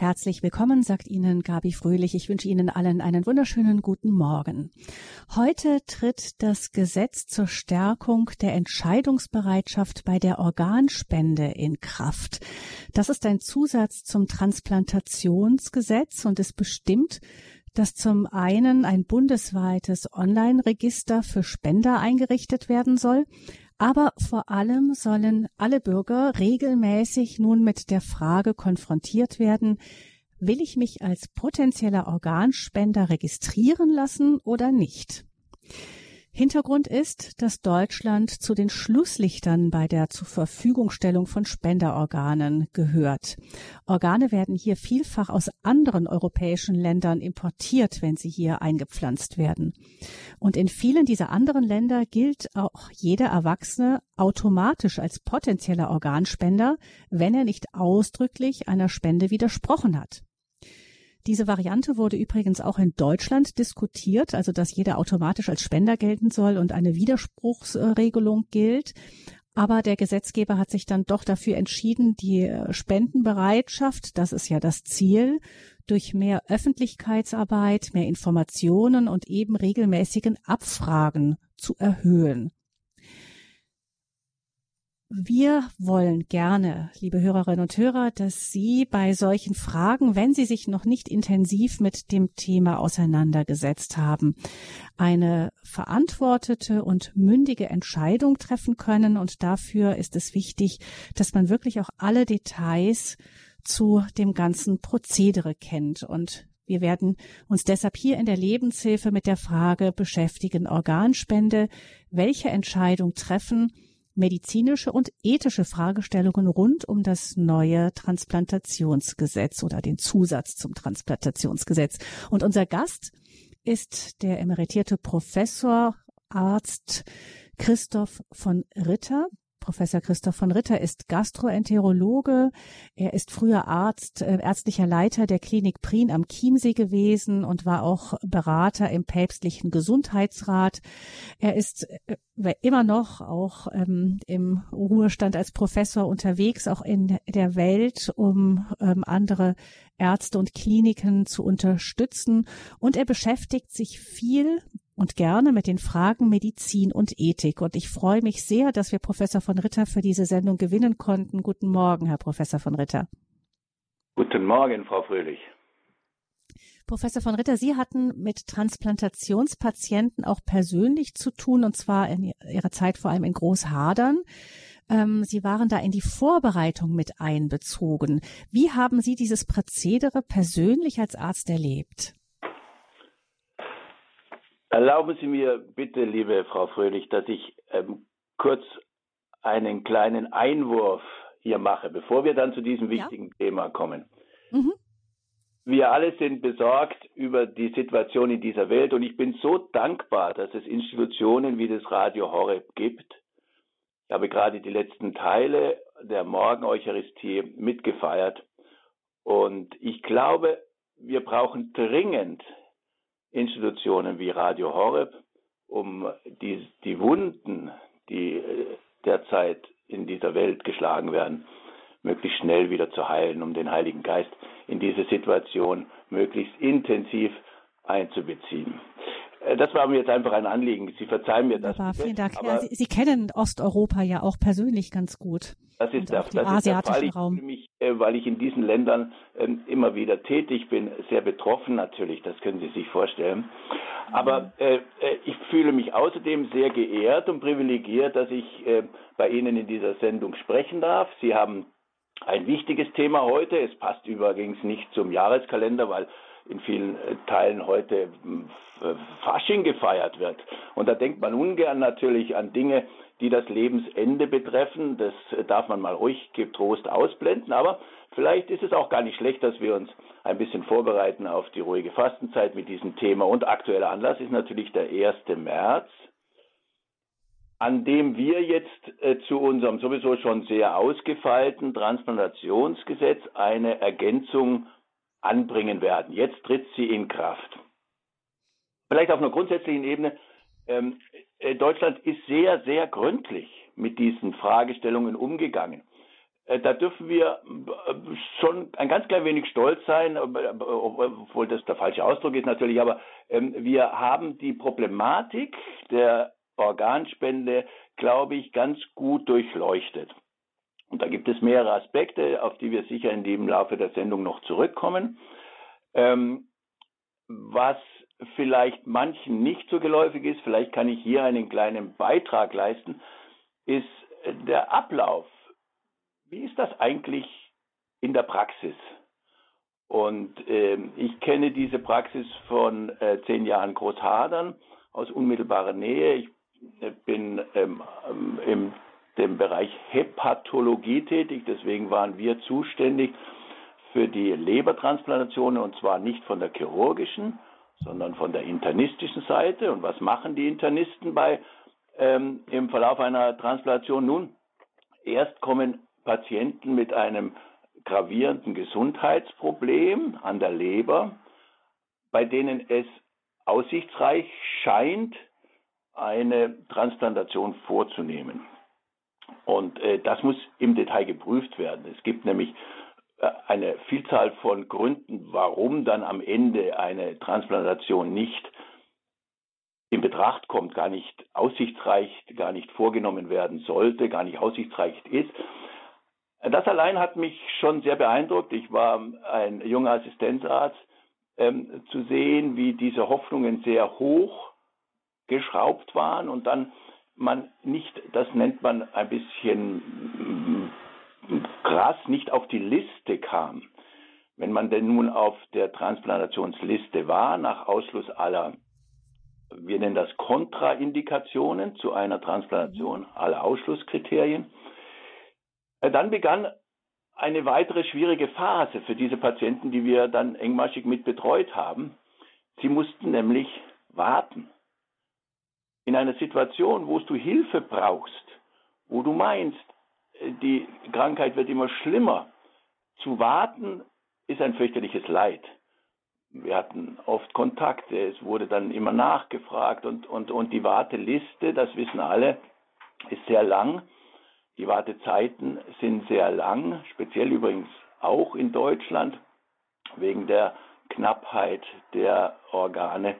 Herzlich willkommen, sagt Ihnen Gabi Fröhlich. Ich wünsche Ihnen allen einen wunderschönen guten Morgen. Heute tritt das Gesetz zur Stärkung der Entscheidungsbereitschaft bei der Organspende in Kraft. Das ist ein Zusatz zum Transplantationsgesetz und es bestimmt, dass zum einen ein bundesweites Online-Register für Spender eingerichtet werden soll, aber vor allem sollen alle Bürger regelmäßig nun mit der Frage konfrontiert werden, will ich mich als potenzieller Organspender registrieren lassen oder nicht? Hintergrund ist, dass Deutschland zu den Schlusslichtern bei der Zurverfügungstellung von Spenderorganen gehört. Organe werden hier vielfach aus anderen europäischen Ländern importiert, wenn sie hier eingepflanzt werden. Und in vielen dieser anderen Länder gilt auch jeder Erwachsene automatisch als potenzieller Organspender, wenn er nicht ausdrücklich einer Spende widersprochen hat. Diese Variante wurde übrigens auch in Deutschland diskutiert, also dass jeder automatisch als Spender gelten soll und eine Widerspruchsregelung gilt. Aber der Gesetzgeber hat sich dann doch dafür entschieden, die äh, Spendenbereitschaft, das ist ja das Ziel, durch mehr Öffentlichkeitsarbeit, mehr Informationen und eben regelmäßigen Abfragen zu erhöhen. Wir wollen gerne, liebe Hörerinnen und Hörer, dass Sie bei solchen Fragen, wenn Sie sich noch nicht intensiv mit dem Thema auseinandergesetzt haben, eine verantwortete und mündige Entscheidung treffen können. Und dafür ist es wichtig, dass man wirklich auch alle Details zu dem ganzen Prozedere kennt. Und wir werden uns deshalb hier in der Lebenshilfe mit der Frage beschäftigen, Organspende, welche Entscheidung treffen, medizinische und ethische Fragestellungen rund um das neue Transplantationsgesetz oder den Zusatz zum Transplantationsgesetz. Und unser Gast ist der emeritierte Professor, Arzt Christoph von Ritter. Professor Christoph von Ritter ist Gastroenterologe. Er ist früher Arzt, äh, ärztlicher Leiter der Klinik Prien am Chiemsee gewesen und war auch Berater im päpstlichen Gesundheitsrat. Er ist äh, immer noch auch ähm, im Ruhestand als Professor unterwegs, auch in der Welt, um ähm, andere Ärzte und Kliniken zu unterstützen. Und er beschäftigt sich viel und gerne mit den Fragen Medizin und Ethik. Und ich freue mich sehr, dass wir Professor von Ritter für diese Sendung gewinnen konnten. Guten Morgen, Herr Professor von Ritter. Guten Morgen, Frau Fröhlich. Professor von Ritter, Sie hatten mit Transplantationspatienten auch persönlich zu tun, und zwar in Ihrer Zeit vor allem in Großhadern. Ähm, Sie waren da in die Vorbereitung mit einbezogen. Wie haben Sie dieses Prozedere persönlich als Arzt erlebt? Erlauben Sie mir bitte, liebe Frau Fröhlich, dass ich ähm, kurz einen kleinen Einwurf hier mache, bevor wir dann zu diesem wichtigen ja. Thema kommen. Mhm. Wir alle sind besorgt über die Situation in dieser Welt und ich bin so dankbar, dass es Institutionen wie das Radio Horeb gibt. Ich habe gerade die letzten Teile der Morgen-Eucharistie mitgefeiert und ich glaube, wir brauchen dringend Institutionen wie Radio Horeb, um die, die Wunden, die äh, derzeit in dieser Welt geschlagen werden, möglichst schnell wieder zu heilen, um den Heiligen Geist in diese Situation möglichst intensiv einzubeziehen. Äh, das war mir jetzt einfach ein Anliegen. Sie verzeihen mir das. Wunderbar, vielen Dank. Ja, Sie, Sie, kennen Osteuropa ja auch persönlich ganz gut. Das ist, der, das ist der Fall. Ich fühle mich, äh, weil ich in diesen Ländern ähm, immer wieder tätig bin, sehr betroffen natürlich, das können Sie sich vorstellen. Aber äh, äh, ich fühle mich außerdem sehr geehrt und privilegiert, dass ich äh, bei Ihnen in dieser Sendung sprechen darf. Sie haben ein wichtiges Thema heute. Es passt übrigens nicht zum Jahreskalender, weil in vielen äh, Teilen heute Fasching gefeiert wird. Und da denkt man ungern natürlich an Dinge, die das Lebensende betreffen. Das darf man mal ruhig getrost ausblenden, aber vielleicht ist es auch gar nicht schlecht, dass wir uns ein bisschen vorbereiten auf die ruhige Fastenzeit mit diesem Thema. Und aktueller Anlass ist natürlich der 1. März, an dem wir jetzt äh, zu unserem sowieso schon sehr ausgefeilten Transplantationsgesetz eine Ergänzung anbringen werden. Jetzt tritt sie in Kraft. Vielleicht auf einer grundsätzlichen Ebene. Ähm, äh, Deutschland ist sehr, sehr gründlich mit diesen Fragestellungen umgegangen. äh, da dürfen wir äh, schon ein ganz klein wenig stolz sein, obwohl das der falsche Ausdruck ist natürlich, aber ähm, wir haben die Problematik der Organspende, glaube ich, ganz gut durchleuchtet. Und da gibt es mehrere Aspekte, auf die wir sicher in dem Laufe der Sendung noch zurückkommen. Ähm, was vielleicht manchen nicht so geläufig ist, vielleicht kann ich hier einen kleinen Beitrag leisten, ist der Ablauf wie ist das eigentlich in der Praxis? Und ähm, ich kenne diese Praxis von äh, zehn Jahren Großhadern aus unmittelbarer Nähe. Ich äh, bin ähm, ähm, im dem Bereich Hepatologie tätig, deswegen waren wir zuständig für die Lebertransplantationen und zwar nicht von der chirurgischen, sondern von der internistischen Seite. Und was machen die Internisten bei ähm, im Verlauf einer Transplantation? Nun, erst kommen Patienten mit einem gravierenden Gesundheitsproblem an der Leber, bei denen es aussichtsreich scheint, eine Transplantation vorzunehmen. Und äh, das muss im Detail geprüft werden. Es gibt nämlich äh, eine Vielzahl von Gründen, warum dann am Ende eine Transplantation nicht in Betracht kommt, gar nicht aussichtsreich, gar nicht vorgenommen werden sollte, gar nicht aussichtsreich ist. Das allein hat mich schon sehr beeindruckt. Ich war ein junger Assistenzarzt, ähm, zu sehen, wie diese Hoffnungen sehr hoch geschraubt waren und dann man nicht, das nennt man ein bisschen mm, krass, nicht auf die Liste kam. Wenn man denn nun auf der Transplantationsliste war, nach Ausschluss aller, wir nennen das Kontraindikationen zu einer Transplantation, alle Ausschlusskriterien, äh, dann begann eine weitere schwierige Phase für diese Patienten, die wir dann engmaschig mit betreut haben. Sie mussten nämlich warten. In einer Situation, wo du Hilfe brauchst, wo du meinst, äh, die Krankheit wird immer schlimmer, zu warten ist ein fürchterliches Leid. Wir hatten oft Kontakte, es wurde dann immer nachgefragt und, und, und die Warteliste, das wissen alle, ist sehr lang. Die Wartezeiten sind sehr lang, speziell übrigens auch in Deutschland wegen der Knappheit der Organe,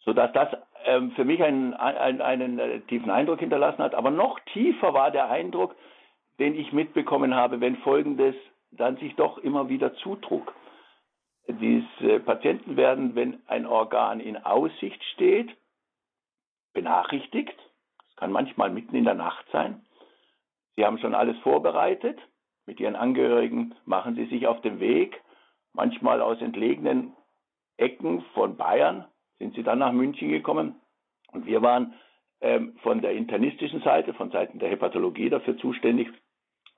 sodass das ähm, für mich einen, einen, einen äh, tiefen Eindruck hinterlassen hat. Aber noch tiefer war der Eindruck, den ich mitbekommen habe, wenn Folgendes dann sich doch immer wieder zutrug. Diese Patienten werden, wenn ein Organ in Aussicht steht, benachrichtigt. Das kann manchmal mitten in der Nacht sein. Sie haben schon alles vorbereitet. Mit Ihren Angehörigen machen Sie sich auf den Weg. Manchmal aus entlegenen Ecken von Bayern sind Sie dann nach München gekommen. Und wir waren ähm, von der internistischen Seite, von Seiten der Hepatologie dafür zuständig,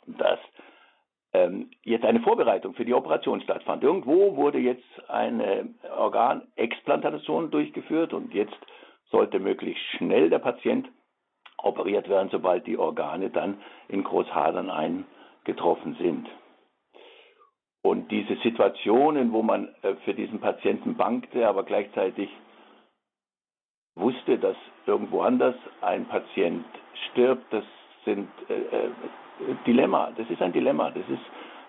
dass ähm, jetzt eine Vorbereitung für die Operation stattfand. Irgendwo wurde jetzt eine Organexplantation durchgeführt und jetzt sollte möglichst schnell der Patient operiert werden, sobald die Organe dann in Großhadern eingetroffen sind. Und diese Situationen, wo man äh, für diesen Patienten bankte, aber gleichzeitig wusste, dass irgendwo anders ein Patient stirbt, das sind äh, äh, Dilemma. Das ist ein Dilemma. Das ist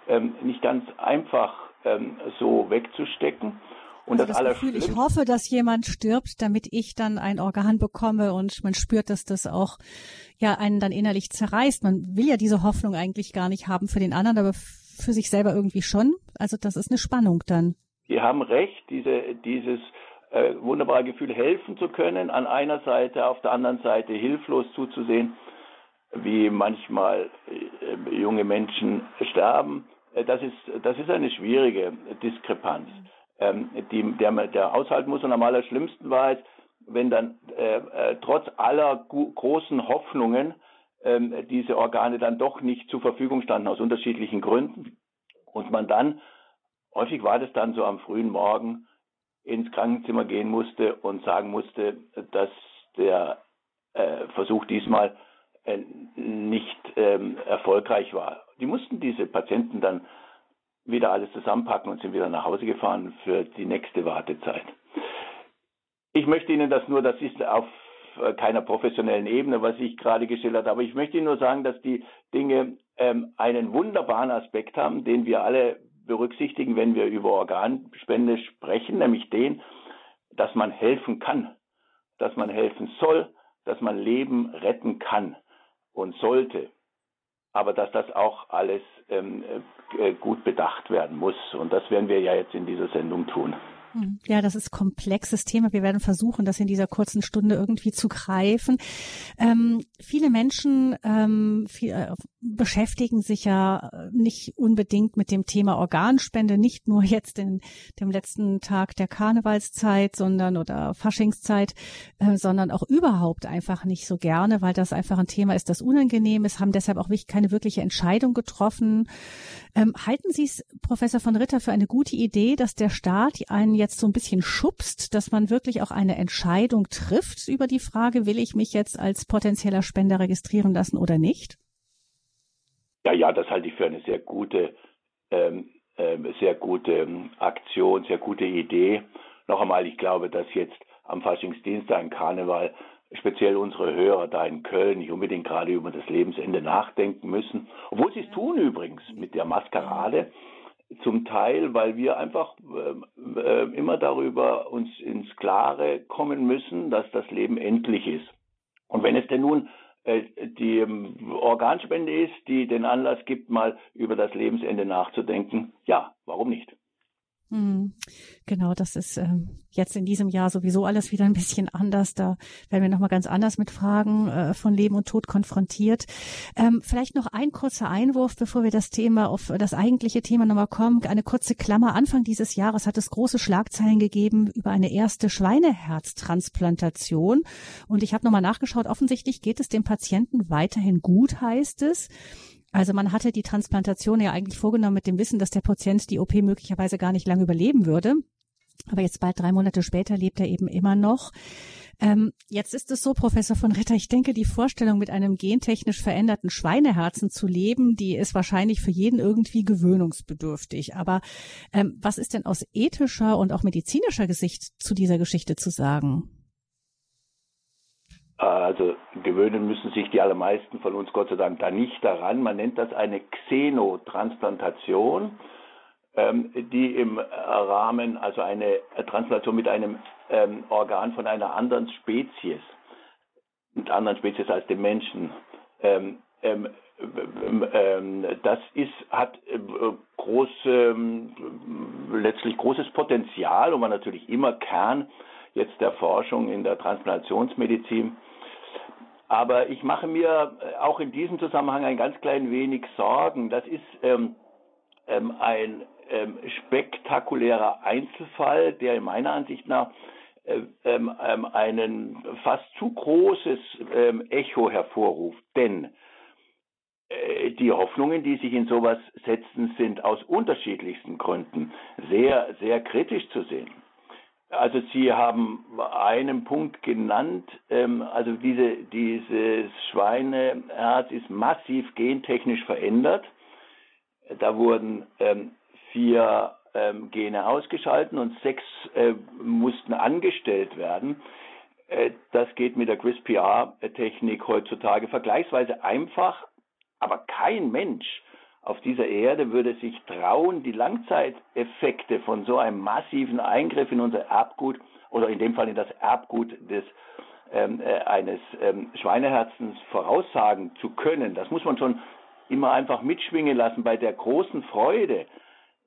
ähm, nicht ganz einfach ähm, so wegzustecken. Und also das, das Gefühl, ich hoffe, dass jemand stirbt, damit ich dann ein Organ bekomme und man spürt, dass das auch ja einen dann innerlich zerreißt. Man will ja diese Hoffnung eigentlich gar nicht haben für den anderen, aber für sich selber irgendwie schon. Also das ist eine Spannung dann. Sie haben recht, diese, dieses äh, wunderbare Gefühl, helfen zu können, an einer Seite, auf der anderen Seite hilflos zuzusehen, wie manchmal äh, junge Menschen sterben. Äh, das ist, das ist eine schwierige Diskrepanz ähm, die, der, der aushalten muss. Und am allerschlimmsten war es, wenn dann äh, äh, trotz aller großen Hoffnungen ähm, diese Organe dann doch nicht zur Verfügung standen aus unterschiedlichen Gründen und man dann häufig war das dann so am frühen Morgen ins Krankenzimmer gehen musste und sagen musste, dass der äh, Versuch diesmal äh, nicht ähm, erfolgreich war. Die mussten diese Patienten dann wieder alles zusammenpacken und sind wieder nach Hause gefahren für die nächste Wartezeit. Ich möchte Ihnen das nur, das ist auf keiner professionellen Ebene, was ich gerade geschildert habe. Ich möchte Ihnen nur sagen, dass die Dinge ähm, einen wunderbaren Aspekt haben, den wir alle berücksichtigen, wenn wir über Organspende sprechen, nämlich den, dass man helfen kann, dass man helfen soll, dass man Leben retten kann und sollte. Aber dass das auch alles ähm, äh, gut bedacht werden muss. Und das werden wir ja jetzt in dieser Sendung tun. Ja, das ist komplexes Thema. Wir werden versuchen, das in dieser kurzen Stunde irgendwie zu greifen. Ähm, viele Menschen ähm, viel, äh, beschäftigen sich ja nicht unbedingt mit dem Thema Organspende, nicht nur jetzt in dem letzten Tag der Karnevalszeit, sondern oder Faschingszeit, äh, sondern auch überhaupt einfach nicht so gerne, weil das einfach ein Thema ist, das unangenehm ist, haben deshalb auch keine wirkliche Entscheidung getroffen. Ähm, halten Sie es, Professor von Ritter, für eine gute Idee, dass der Staat einen jetzt so ein bisschen schubst, dass man wirklich auch eine Entscheidung trifft über die Frage, will ich mich jetzt als potenzieller Spender registrieren lassen oder nicht? Ja, ja, das halte ich für eine sehr gute, ähm, äh, sehr gute ähm, Aktion, sehr gute Idee. Noch einmal, ich glaube, dass jetzt am Faschingsdienstag ein Karneval speziell unsere Hörer da in Köln nicht unbedingt gerade über das Lebensende nachdenken müssen. Obwohl sie es tun übrigens mit der Maskerade zum Teil, weil wir einfach äh, äh, immer darüber uns ins Klare kommen müssen, dass das Leben endlich ist. Und wenn es denn nun äh, die ähm, Organspende ist, die den Anlass gibt, mal über das Lebensende nachzudenken, ja, warum nicht? Hm, genau, das ist ähm, jetzt in diesem Jahr sowieso alles wieder ein bisschen anders. Da werden wir nochmal ganz anders mit Fragen äh, von Leben und Tod konfrontiert. Ähm, vielleicht noch ein kurzer Einwurf, bevor wir das Thema auf das eigentliche Thema nochmal kommen. Eine kurze Klammer. Anfang dieses Jahres hat es große Schlagzeilen gegeben über eine erste Schweineherztransplantation. Und ich habe nochmal nachgeschaut. Offensichtlich geht es dem Patienten weiterhin gut, heißt es. Also man hatte die Transplantation ja eigentlich vorgenommen mit dem Wissen, dass der Patient die OP möglicherweise gar nicht lange überleben würde. Aber jetzt bald drei Monate später lebt er eben immer noch. Ähm, jetzt ist es so, Professor von Ritter, ich denke, die Vorstellung, mit einem gentechnisch veränderten Schweineherzen zu leben, die ist wahrscheinlich für jeden irgendwie gewöhnungsbedürftig. Aber ähm, was ist denn aus ethischer und auch medizinischer Gesicht zu dieser Geschichte zu sagen? Also gewöhnen müssen sich die allermeisten von uns Gott sei Dank da nicht daran. Man nennt das eine Xenotransplantation, ähm, die im Rahmen, also eine Transplantation mit einem ähm, Organ von einer anderen Spezies, mit anderen Spezies als dem Menschen. Ähm, ähm, ähm das ist, hat äh, große, letztlich großes Potenzial und man natürlich immer Kern jetzt der Forschung in der Transplantationsmedizin. Aber ich mache mir äh, auch in diesem Zusammenhang ein ganz klein wenig Sorgen. Das ist ähm, ähm, ein ähm, spektakulärer Einzelfall, der in meiner Ansicht nach äh, ähm, ähm, einen fast zu großes ähm, Echo hervorruft. Denn äh, die Hoffnungen, die sich in sowas setzen, sind aus unterschiedlichsten Gründen sehr, sehr kritisch zu sehen. Also Sie haben einen Punkt genannt, ähm, also diese, dieses Schweineherz ist massiv gentechnisch verändert. Da wurden ähm, vier ähm, Gene ausgeschalten und sechs äh, mussten angestellt werden. Äh, das geht mit der CRISPR-Technik heutzutage vergleichsweise einfach, aber kein Mensch auf dieser Erde würde sich trauen, die Langzeiteffekte von so einem massiven Eingriff in unser Erbgut oder in dem Fall in das Erbgut des ähm, äh, eines ähm, Schweineherzens voraussagen zu können. Das muss man schon immer einfach mitschwingen lassen bei der großen Freude,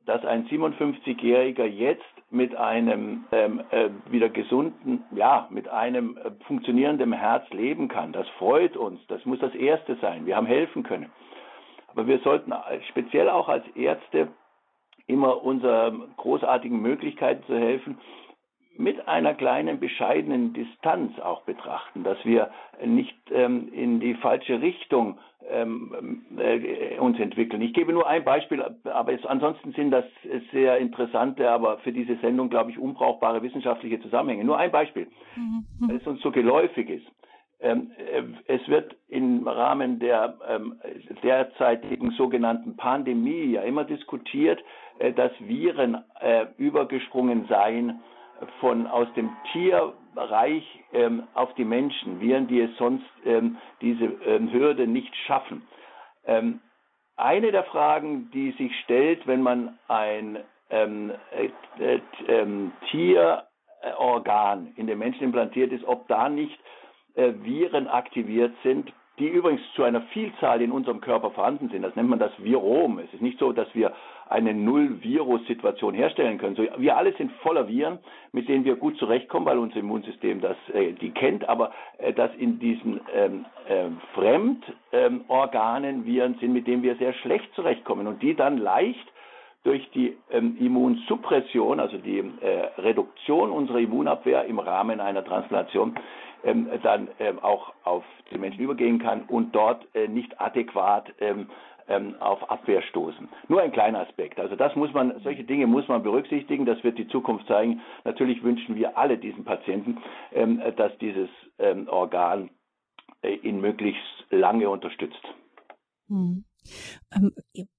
dass ein 57-Jähriger jetzt mit einem ähm, äh, wieder gesunden, ja, mit einem äh, funktionierenden Herz leben kann. Das freut uns. Das muss das Erste sein. Wir haben helfen können. Aber wir sollten speziell auch als Ärzte immer unserer großartigen Möglichkeiten zu helfen, mit einer kleinen bescheidenen Distanz auch betrachten, dass wir nicht ähm, in die falsche Richtung ähm, äh, uns entwickeln. Ich gebe nur ein Beispiel, aber es, ansonsten sind das sehr interessante, aber für diese Sendung, glaube ich, unbrauchbare wissenschaftliche Zusammenhänge. Nur ein Beispiel, mhm. weil es uns so geläufig ist. Ähm, äh, es wird im Rahmen der ähm, derzeitigen sogenannten Pandemie ja immer diskutiert, äh, dass Viren äh, übergesprungen seien von aus dem Tierreich ähm, auf die Menschen, Viren, die es sonst diese Hürde nicht schaffen. eine der Fragen, die sich stellt, wenn man ein Tierorgan in den Menschen implantiert ist, ob da nicht Viren aktiviert sind, die übrigens zu einer Vielzahl in unserem Körper vorhanden sind. Das nennt man das Virom. Es ist nicht so, dass wir eine Null-Virus-Situation herstellen können. So, wir alle sind voller Viren, mit denen wir gut zurechtkommen, weil unser Immunsystem das, äh, die kennt, aber äh, dass in diesen ähm, äh, Fremdorganen ähm, Viren sind, mit denen wir sehr schlecht zurechtkommen und die dann leicht durch die ähm, Immunsuppression, also die äh, Reduktion unserer Immunabwehr im Rahmen einer Transplantation, ähm, dann ähm, auch auf den Menschen übergehen kann und dort äh, nicht adäquat ähm, ähm, auf Abwehr stoßen. Nur ein kleiner Aspekt. Also das muss man, solche Dinge muss man berücksichtigen. Das wird die Zukunft zeigen. Natürlich wünschen wir alle diesen Patienten, ähm, dass dieses Organ äh, ihn möglichst lange unterstützt. Hm. Ähm,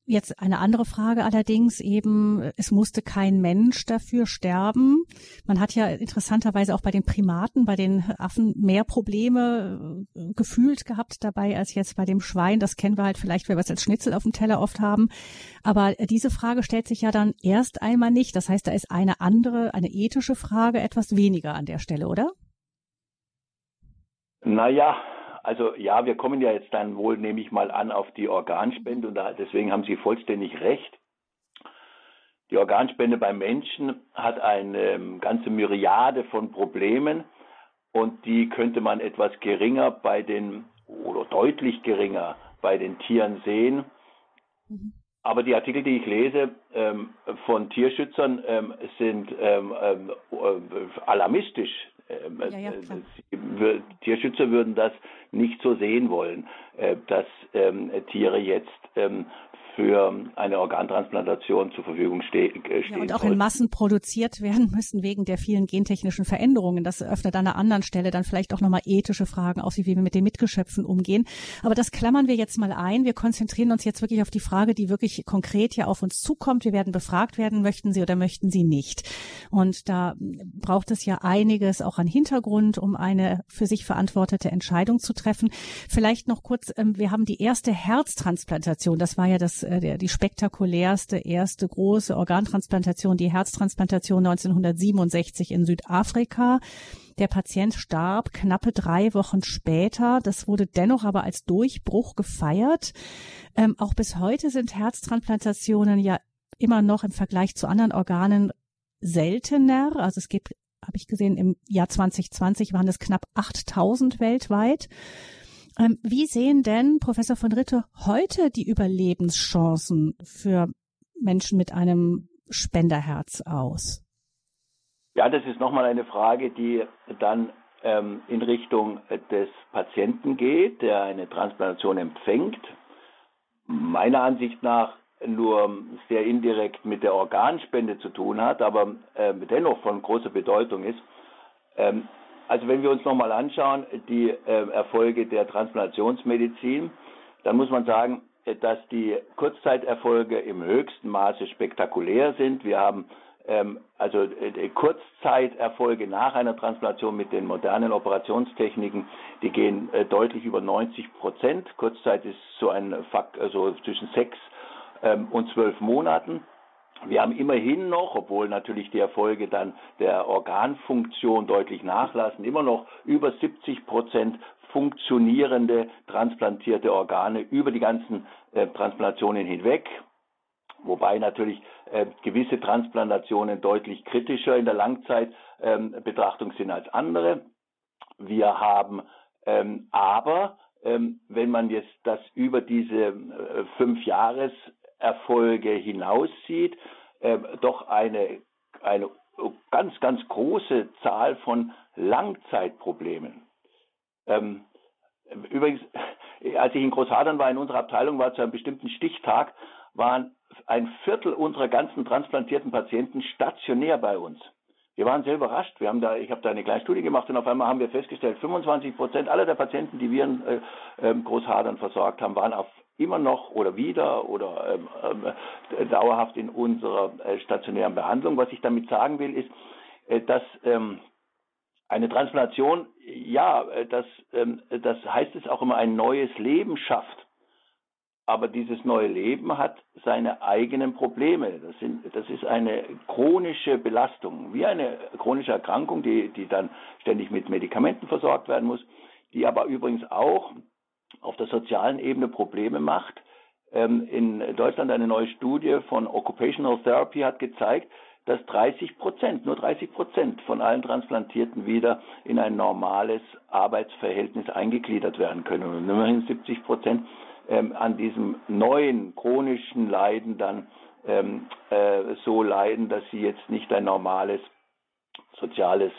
jetzt eine andere Frage allerdings eben, es musste kein Mensch dafür sterben. Man hat ja interessanterweise auch bei den Primaten, bei den Affen mehr Probleme äh, gefühlt gehabt dabei als jetzt bei dem Schwein. Das kennen wir halt vielleicht, weil wir es als Schnitzel auf dem Teller oft haben. Aber diese Frage stellt sich ja dann erst einmal nicht. Das heißt, da ist eine andere, eine ethische Frage etwas weniger an der Stelle, oder? Naja, also ja, wir kommen ja jetzt dann wohl, nehme ich mal an, auf die Organspende und da, deswegen haben Sie vollständig recht. Die Organspende beim Menschen hat eine ähm, ganze Myriade von Problemen und die könnte man etwas geringer bei den oder deutlich geringer bei den Tieren sehen. Mhm. Aber die Artikel, die ich lese ähm, von Tierschützern, ähm, sind ähm, ähm äh, alarmistisch. Ähm, ja, ja, äh, Tierschützer würden das nicht so sehen wollen, äh, dass ähm, Tiere jetzt für eine Organtransplantation zur Verfügung ste stehen. Äh, ja, und auch in Massen produziert werden müssen wegen der vielen gentechnischen Veränderungen. Das öffnet an einer anderen Stelle dann vielleicht auch nochmal ethische Fragen auf, wie wir mit den Mitgeschöpfen umgehen. Aber das klammern wir jetzt mal ein. Wir konzentrieren uns jetzt wirklich auf die Frage, die wirklich konkret ja auf uns zukommt. Wir werden befragt werden, möchten Sie oder möchten Sie nicht. Und da braucht es ja einiges auch an Hintergrund, um eine für sich verantwortete Entscheidung zu treffen. Vielleicht noch kurz, ähm, wir haben die erste Herztransplantation. Das war ja das äh, der, die spektakulärste erste große Organtransplantation, die Herztransplantation 1967 in Südafrika. Der Patient starb knappe drei Wochen später. Das wurde dennoch aber als Durchbruch gefeiert. Ähm, auch bis heute sind Herztransplantationen ja immer noch im Vergleich zu anderen Organen seltener. Also es gibt, habe ich gesehen, im Jahr 2020 waren es knapp 8000 weltweit. Ähm, wie sehen denn, Professor von Ritte, heute die Überlebenschancen für Menschen mit einem Spenderherz aus? Ja, das ist nochmal eine Frage, die dann ähm, in Richtung des Patienten geht, der eine Transplantation empfängt. Meiner Ansicht nach nur sehr indirekt mit der Organspende zu tun hat, aber äh, dennoch von großer Bedeutung ist. Ähm, also wenn wir uns nochmal anschauen, die äh, Erfolge der Transplantationsmedizin, dann muss man sagen, äh, dass die Kurzzeiterfolge im höchsten Maße spektakulär sind. Wir haben ähm, also äh, Kurzzeiterfolge nach einer Transplantation mit den modernen Operationstechniken, die gehen äh, deutlich über 90 Prozent. Kurzzeit ist so ein Fakt, also zwischen sechs ähm, und zwölf Monaten. Wir haben immerhin noch, obwohl natürlich die Erfolge dann der Organfunktion deutlich nachlassen, immer noch über 70 Prozent funktionierende transplantierte Organe über die ganzen äh, Transplantationen hinweg. Wobei natürlich äh, gewisse Transplantationen deutlich kritischer in der Langzeitbetrachtung ähm, sind als andere. Wir haben ähm, aber, ähm, wenn man jetzt das über diese äh, fünf Jahres Erfolge hinaussieht, äh, doch eine, eine ganz, ganz große Zahl von Langzeitproblemen. Ähm, übrigens, als ich in Großhadern war, in unserer Abteilung war zu einem bestimmten Stichtag, waren ein Viertel unserer ganzen transplantierten Patienten stationär bei uns. Wir waren sehr überrascht. Wir haben da, ich habe da eine kleine Studie gemacht und auf einmal haben wir festgestellt, 25 Prozent aller der Patienten, die wir in äh, ähm, Großhadern versorgt haben, waren auf immer noch oder wieder oder ähm, äh, dauerhaft in unserer äh, stationären Behandlung. Was ich damit sagen will, ist, äh, dass ähm, eine Transplantation, ja, äh, das, ähm, das heißt es auch immer, ein neues Leben schafft. aber dieses neue Leben hat seine eigenen Probleme. Das, sind, das ist eine chronische Belastung, wie eine chronische Erkrankung, die, die dann ständig mit Medikamenten versorgt werden muss, die aber übrigens auch auf der sozialen Ebene Probleme macht. Ähm, in Deutschland eine neue Studie von Occupational Therapy hat gezeigt, dass 30 Prozent, nur 30 Prozent von allen Transplantierten wieder in ein normales Arbeitsverhältnis eingegliedert werden können. Und immerhin 70 Prozent ähm, an diesem neuen chronischen Leiden dann ähm, äh, so leiden, dass sie jetzt nicht ein normales soziales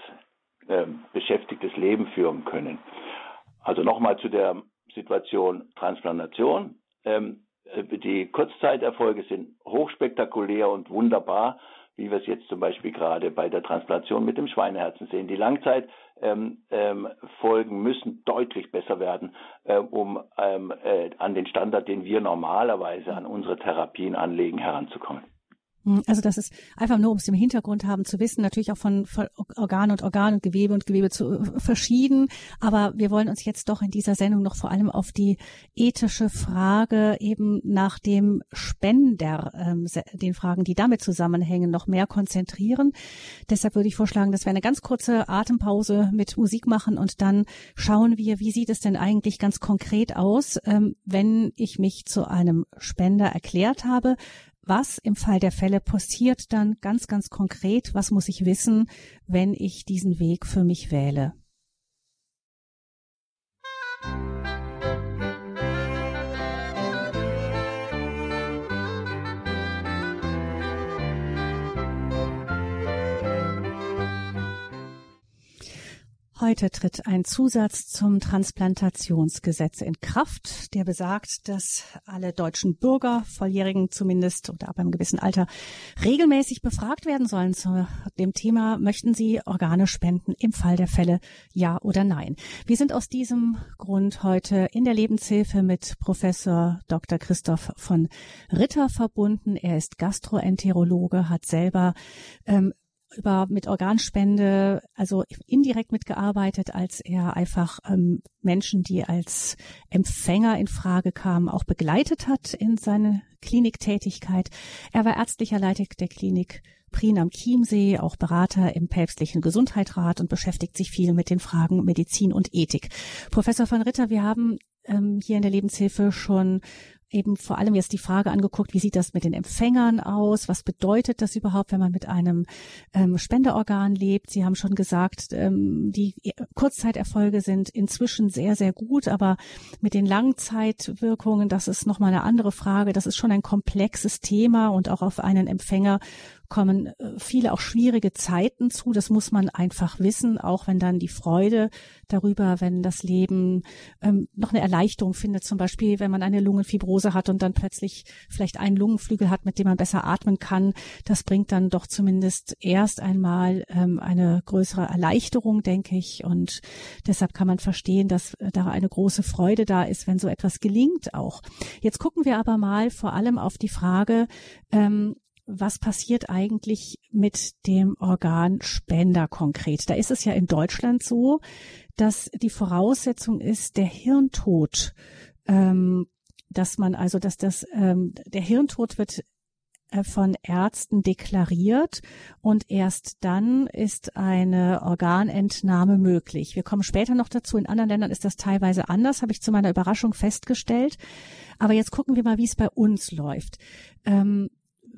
äh, beschäftigtes Leben führen können. Also nochmal zu der Situation Transplantation. Ähm, äh, die Kurzzeiterfolge sind hochspektakulär und wunderbar, wie wir es jetzt zum Beispiel gerade bei der Transplantation mit dem Schweineherzen sehen. Die Langzeit ähm, ähm, müssen deutlich besser werden, äh, um ähm, äh, an den Standard, den wir normalerweise an unsere Therapien anlegen, heranzukommen. Hm, also das ist einfach nur, um es im Hintergrund haben zu wissen, natürlich auch von, von Organ und Organ und Gewebe und Gewebe zu äh, verschieden. Aber wir wollen uns jetzt doch in dieser Sendung noch vor allem auf die ethische Frage eben nach dem Spender, ähm, den Fragen, die damit zusammenhängen, noch mehr konzentrieren. Deshalb würde ich vorschlagen, dass wir eine ganz kurze Atempause mit Musik machen und dann schauen wir, wie sieht es denn eigentlich ganz konkret aus, ähm, wenn ich mich zu einem Spender erklärt habe was im Fall der Fälle passiert dann ganz, ganz konkret? Was muss ich wissen, wenn ich diesen Weg für mich wähle? Heute tritt ein Zusatz zum Transplantationsgesetz in Kraft, der besagt, dass alle deutschen Bürger, Volljährigen zumindest oder ab einem gewissen Alter, regelmäßig befragt werden sollen zu dem Thema, möchten sie Organe spenden im Fall der Fälle, ja oder nein. Wir sind aus diesem Grund heute in der Lebenshilfe mit Professor Dr. Christoph von Ritter verbunden. Er ist Gastroenterologe, hat selber ähm, über mit Organspende, also indirekt mitgearbeitet, als er einfach ähm, Menschen, die als Empfänger in Frage kamen, auch begleitet hat in seine Kliniktätigkeit. Er war ärztlicher Leiter der Klinik Prien am Chiemsee, auch Berater im päpstlichen Gesundheitsrat und beschäftigt sich viel mit den Fragen Medizin und Ethik. Professor von Ritter, wir haben ähm, hier in der Lebenshilfe schon eben vor allem jetzt die Frage angeguckt, wie sieht das mit den Empfängern aus? Was bedeutet das überhaupt, wenn man mit einem ähm, Spenderorgan lebt? Sie haben schon gesagt, ähm, die Kurzzeiterfolge sind inzwischen sehr, sehr gut, aber mit den Langzeitwirkungen, das ist nochmal eine andere Frage. Das ist schon ein komplexes Thema und auch auf einen Empfänger kommen äh, viele auch schwierige Zeiten zu. Das muss man einfach wissen, auch wenn dann die Freude darüber, wenn das Leben ähm, noch eine Erleichterung findet, zum Beispiel, wenn man eine Lungenfibrose hat und dann plötzlich vielleicht einen Lungenflügel hat, mit dem man besser atmen kann. Das bringt dann doch zumindest erst einmal ähm, eine größere Erleichterung, denke ich. Und deshalb kann man verstehen, dass äh, da eine große Freude da ist, wenn so etwas gelingt auch. Jetzt gucken wir aber mal vor allem auf die Frage, ähm, was passiert eigentlich mit dem Organspender konkret? Da ist es ja in Deutschland so, dass die Voraussetzung ist der Hirntod, ähm, dass man also, dass das ähm, der Hirntod wird äh, von Ärzten deklariert und erst dann ist eine Organentnahme möglich. Wir kommen später noch dazu. In anderen Ländern ist das teilweise anders, habe ich zu meiner Überraschung festgestellt. Aber jetzt gucken wir mal, wie es bei uns läuft. Ähm,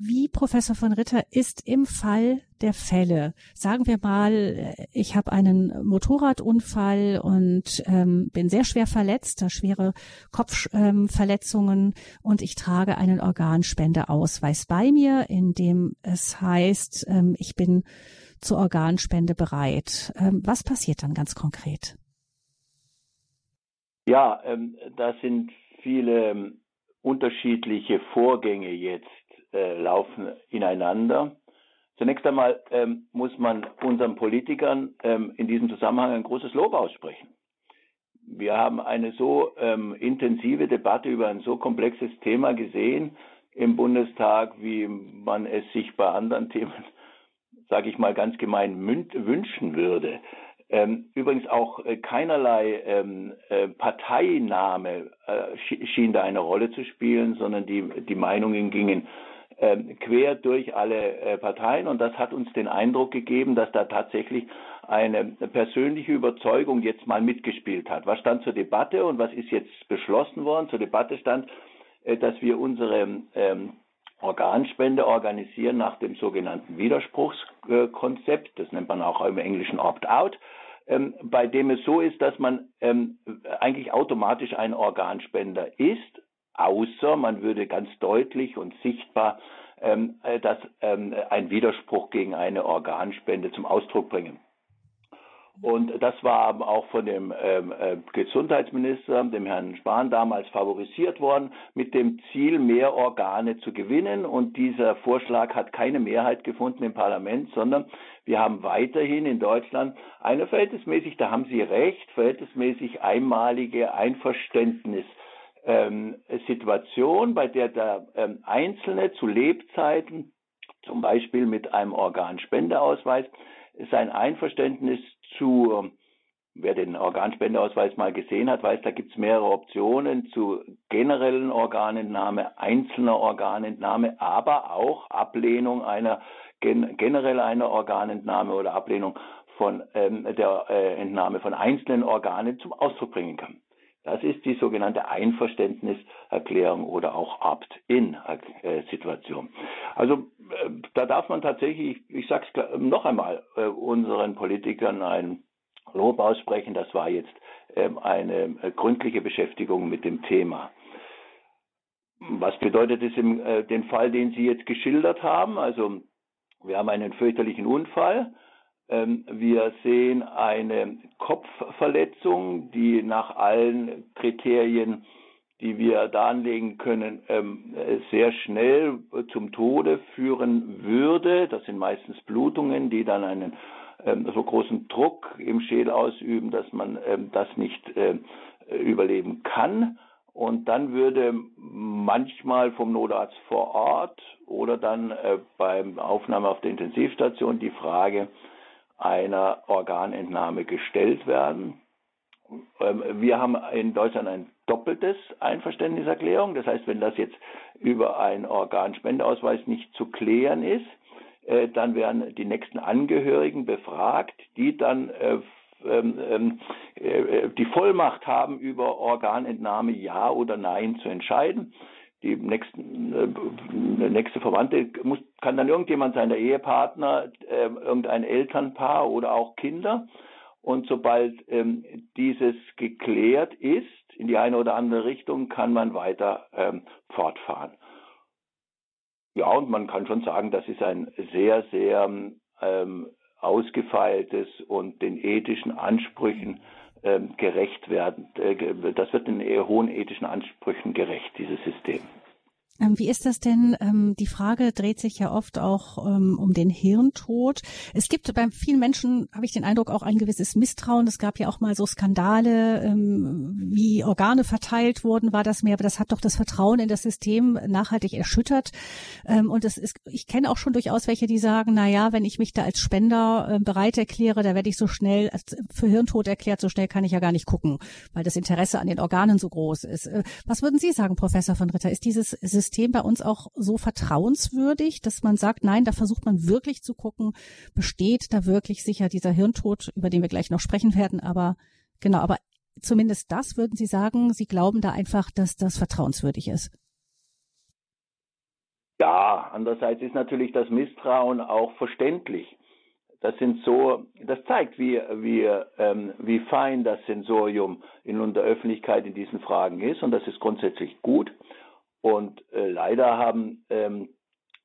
wie Professor von Ritter ist im Fall der Fälle, sagen wir mal, ich habe einen Motorradunfall und ähm, bin sehr schwer verletzt, da schwere Kopfverletzungen ähm, und ich trage einen Organspendeausweis bei mir, in dem es heißt, ähm, ich bin zur Organspende bereit. Ähm, was passiert dann ganz konkret? Ja, ähm, da sind viele ähm, unterschiedliche Vorgänge jetzt äh, laufen ineinander. Zunächst einmal ähm, muss man unseren Politikern ähm, in diesem Zusammenhang ein großes Lob aussprechen. Wir haben eine so ähm, intensive Debatte über ein so komplexes Thema gesehen im Bundestag, wie man es sich bei anderen Themen, sage ich mal ganz gemein, wünschen würde. Ähm, übrigens auch äh, keinerlei ähm, äh, Parteiname äh, schien da eine Rolle zu spielen, sondern die, die Meinungen gingen quer durch alle äh, Parteien und das hat uns den Eindruck gegeben, dass da tatsächlich eine persönliche Überzeugung jetzt mal mitgespielt hat. Was stand zur Debatte und was ist jetzt beschlossen worden? Zur Debatte stand, äh, dass wir unsere ähm, Organspende organisieren nach dem sogenannten Widerspruchskonzept. Das nennt man auch im Englischen Opt-out. Ähm, bei dem es so ist, dass man ähm, eigentlich automatisch ein Organspender ist, außer man würde ganz deutlich und sichtbar ähm, äh, dass, ähm, ein Widerspruch gegen eine Organspende zum Ausdruck bringen. Und das war auch von dem ähm, äh, Gesundheitsminister, dem Herrn Spahn, damals favorisiert worden, mit dem Ziel, mehr Organe zu gewinnen. Und dieser Vorschlag hat keine Mehrheit gefunden im Parlament, sondern wir haben weiterhin in Deutschland eine verhältnismäßig, da haben Sie recht, verhältnismäßig einmalige Einverständnis ähm, Situation, bei der der ähm, Einzelne zu Lebzeiten, zum Beispiel mit einem Organspendeausweis, sein Einverständnis zu, wer den Organspendeausweis mal gesehen hat, weiß, da gibt es mehrere Optionen zu generellen Organentnahme, einzelner Organentnahme, aber auch Ablehnung einer generell einer Organentnahme oder Ablehnung von ähm, der äh, Entnahme von einzelnen Organen zum Ausdruck bringen kann. Das ist die sogenannte Einverständniserklärung oder auch Opt-in-Situation. Also äh, da darf man tatsächlich, ich sage es noch einmal, äh, unseren Politikern ein Lob aussprechen. Das war jetzt ähm, eine äh, gründliche Beschäftigung mit dem Thema. Was bedeutet es im den Fall, den Sie jetzt geschildert haben? Also wir haben einen fürchterlichen Unfall wir sehen eine Kopfverletzung, die nach allen Kriterien, die wir da anlegen können, ähm, sehr schnell zum Tode führen würde. Das sind meistens Blutungen, die dann einen ähm, so großen Druck im Schädel ausüben, dass man das nicht überleben kann. Und dann würde manchmal vom Notarzt vor Ort oder dann äh, beim Aufnahme auf der Intensivstation die Frage einer Organentnahme gestellt werden. Ähm, wir haben in Deutschland ein doppeltes Einverständniserklärung. Das heißt, wenn das jetzt über einen Organspendeausweis nicht zu klären ist, äh, dann werden die nächsten Angehörigen befragt, die dann äh, ähm, ähm, äh, die Vollmacht haben, über Organentnahme Ja oder Nein zu entscheiden die nächsten, äh, nächste Verwandte muss, kann dann irgendjemand sein, der Ehepartner, äh, irgendein Elternpaar oder auch Kinder. Und sobald ähm, dieses geklärt ist, in die eine oder andere Richtung, kann man weiter ähm, fortfahren. Ja, und man kann schon sagen, das ist ein sehr, sehr ähm, ausgefeiltes und den ethischen Ansprüchen gerecht werden. Äh, das wird den hohen ethischen Ansprüchen gerecht, dieses System. Ähm, wie ist das denn? Ähm, die Frage dreht sich ja oft auch ähm, um den Hirntod. Es gibt bei vielen Menschen, habe ich den Eindruck, auch ein gewisses Misstrauen. Es gab ja auch mal so Skandale, wie Organe verteilt wurden, war das mehr, aber das hat doch das Vertrauen in das System nachhaltig erschüttert. Und es ist, ich kenne auch schon durchaus welche, die sagen, na ja, wenn ich mich da als Spender bereit erkläre, da werde ich so schnell für Hirntod erklärt, so schnell kann ich ja gar nicht gucken, weil das Interesse an den Organen so groß ist. Äh, was würden Sie sagen, Professor von Ritter? Ist dieses System System bei uns auch so vertrauenswürdig, dass man sagt, nein, da versucht man wirklich zu gucken, besteht da wirklich sicher dieser Hirntod, über den wir gleich noch sprechen werden, aber genau, aber zumindest das würden Sie sagen, Sie glauben da einfach, dass das vertrauenswürdig ist. Ja, andererseits ist natürlich das Misstrauen auch verständlich. Das sind so, das zeigt, wie, wie, ähm, wie fein das Sensorium in der Öffentlichkeit in diesen Fragen ist und das ist grundsätzlich gut. Und äh, leider haben ähm,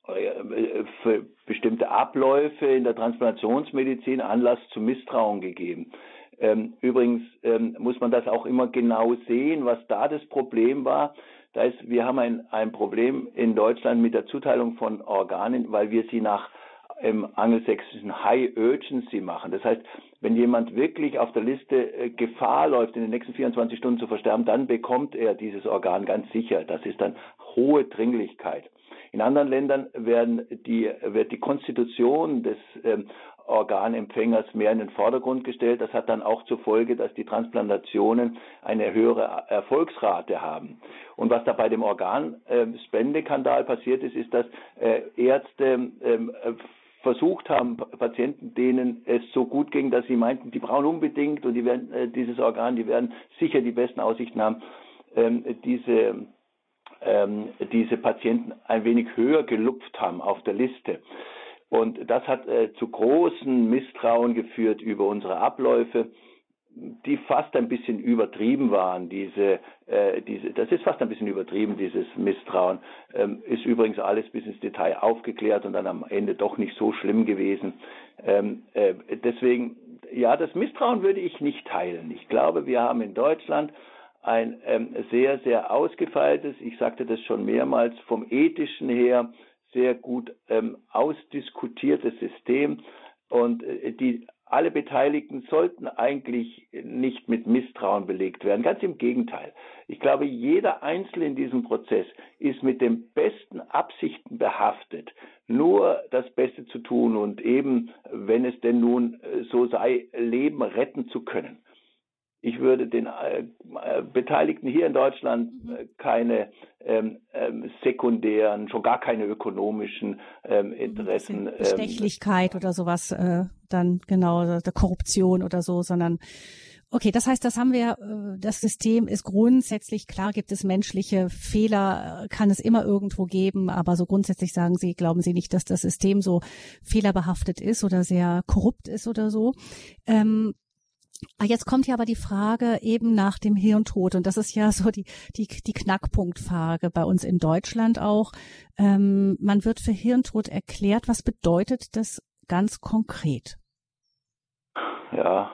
äh, für bestimmte Abläufe in der Transplantationsmedizin Anlass zu Misstrauen gegeben. Ähm, übrigens ähm, muss man das auch immer genau sehen, was da das Problem war. Da ist, wir haben ein, ein Problem in Deutschland mit der Zuteilung von Organen, weil wir sie nach im angelsächsischen High Urgency machen. Das heißt, wenn jemand wirklich auf der Liste äh, Gefahr läuft, in den nächsten 24 Stunden zu versterben, dann bekommt er dieses Organ ganz sicher. Das ist dann hohe Dringlichkeit. In anderen Ländern werden die, wird die Konstitution des ähm, Organempfängers mehr in den Vordergrund gestellt. Das hat dann auch zur Folge, dass die Transplantationen eine höhere Erfolgsrate haben. Und was da bei dem Organspendekandal passiert ist, ist, dass äh, Ärzte ähm, versucht haben, Patienten, denen es so gut ging, dass sie meinten, die brauchen unbedingt und die werden äh, dieses Organ, die werden sicher die besten Aussichten haben, ähm, diese ähm, diese Patienten ein wenig höher gelupft haben auf der Liste. Und das hat äh, zu großen Misstrauen geführt über unsere Abläufe, die fast ein bisschen übertrieben waren. Diese, äh, diese, das ist fast ein bisschen übertrieben, dieses Misstrauen. Ähm, ist übrigens alles bis ins Detail aufgeklärt und dann am Ende doch nicht so schlimm gewesen. Ähm, äh, deswegen, ja, das Misstrauen würde ich nicht teilen. Ich glaube, wir haben in Deutschland ein ähm, sehr, sehr ausgefeiltes, ich sagte das schon mehrmals, vom ethischen her sehr gut ähm, ausdiskutiertes System und äh, die alle Beteiligten sollten eigentlich nicht mit Misstrauen belegt werden. Ganz im Gegenteil. Ich glaube, jeder Einzelne in diesem Prozess ist mit den besten Absichten behaftet, nur das Beste zu tun und eben, wenn es denn nun äh, so sei, Leben retten zu können ich würde den äh, Beteiligten hier in Deutschland mhm. äh, keine ähm, ähm, sekundären, schon gar keine ökonomischen ähm, Interessen. Ähm, Bestechlichkeit oder sowas, äh, dann genau, der Korruption oder so, sondern Okay, das heißt, das haben wir, äh, das System ist grundsätzlich klar, gibt es menschliche Fehler, äh, kann es immer irgendwo geben, aber so grundsätzlich sagen Sie, glauben Sie nicht, dass das System so fehlerbehaftet ist oder sehr korrupt ist oder so. Ähm, Ah, jetzt kommt ja aber die Frage eben nach dem Hirntod und das ist ja so die, die, die Knackpunktfrage bei uns in Deutschland auch. Ähm, man wird für Hirntod erklärt. Was bedeutet das ganz konkret? Ja,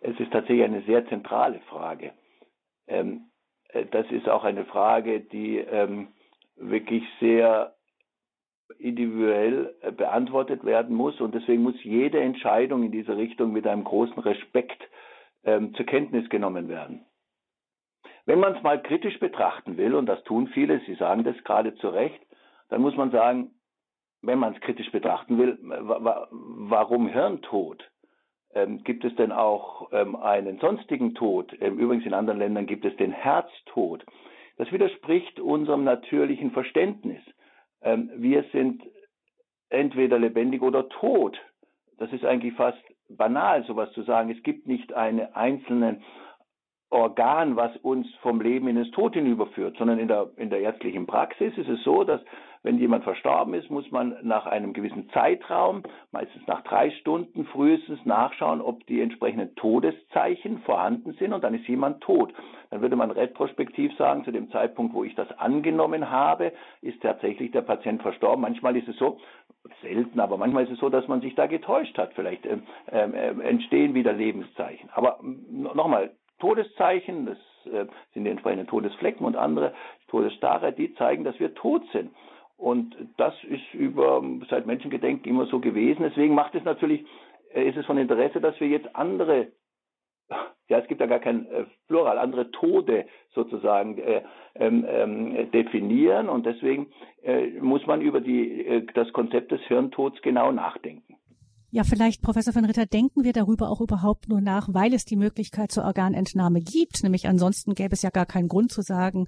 es ist tatsächlich eine sehr zentrale Frage. Ähm, äh, das ist auch eine Frage, die ähm, wirklich sehr individuell äh, beantwortet werden muss und deswegen muss jede Entscheidung in diese Richtung mit einem großen Respekt ähm, zur Kenntnis genommen werden. Wenn man es mal kritisch betrachten will, und das tun viele, Sie sagen das gerade zu Recht, dann muss man sagen, wenn man es kritisch betrachten will, warum Hirntod? Ähm, gibt es denn auch ähm, einen sonstigen Tod? Ähm, übrigens in anderen Ländern gibt es den Herztod. Das widerspricht unserem natürlichen Verständnis. Ähm, wir sind entweder lebendig oder tot. Das ist eigentlich fast banal, sowas zu sagen. Es gibt nicht eine einzelne Organ, was uns vom Leben in das Tod hinüberführt, sondern in der, in der ärztlichen Praxis ist es so, dass wenn jemand verstorben ist, muss man nach einem gewissen Zeitraum, meistens nach drei Stunden frühestens nachschauen, ob die entsprechenden Todeszeichen vorhanden sind und dann ist jemand tot. Dann würde man retrospektiv sagen, zu dem Zeitpunkt, wo ich das angenommen habe, ist tatsächlich der Patient verstorben. Manchmal ist es so, selten, aber manchmal ist es so, dass man sich da getäuscht hat. Vielleicht ähm, ähm, entstehen wieder Lebenszeichen. Aber nochmal, Todeszeichen, das äh, sind die entsprechenden Todesflecken und andere Todesstarre, die zeigen, dass wir tot sind. Und das ist über seit Menschengedenken immer so gewesen. Deswegen macht es natürlich, äh, ist es von Interesse, dass wir jetzt andere, ja, es gibt ja gar kein äh, Plural, andere Tode sozusagen äh, ähm, ähm, definieren. Und deswegen äh, muss man über die, äh, das Konzept des Hirntods genau nachdenken. Ja, vielleicht, Professor von Ritter, denken wir darüber auch überhaupt nur nach, weil es die Möglichkeit zur Organentnahme gibt. Nämlich ansonsten gäbe es ja gar keinen Grund zu sagen,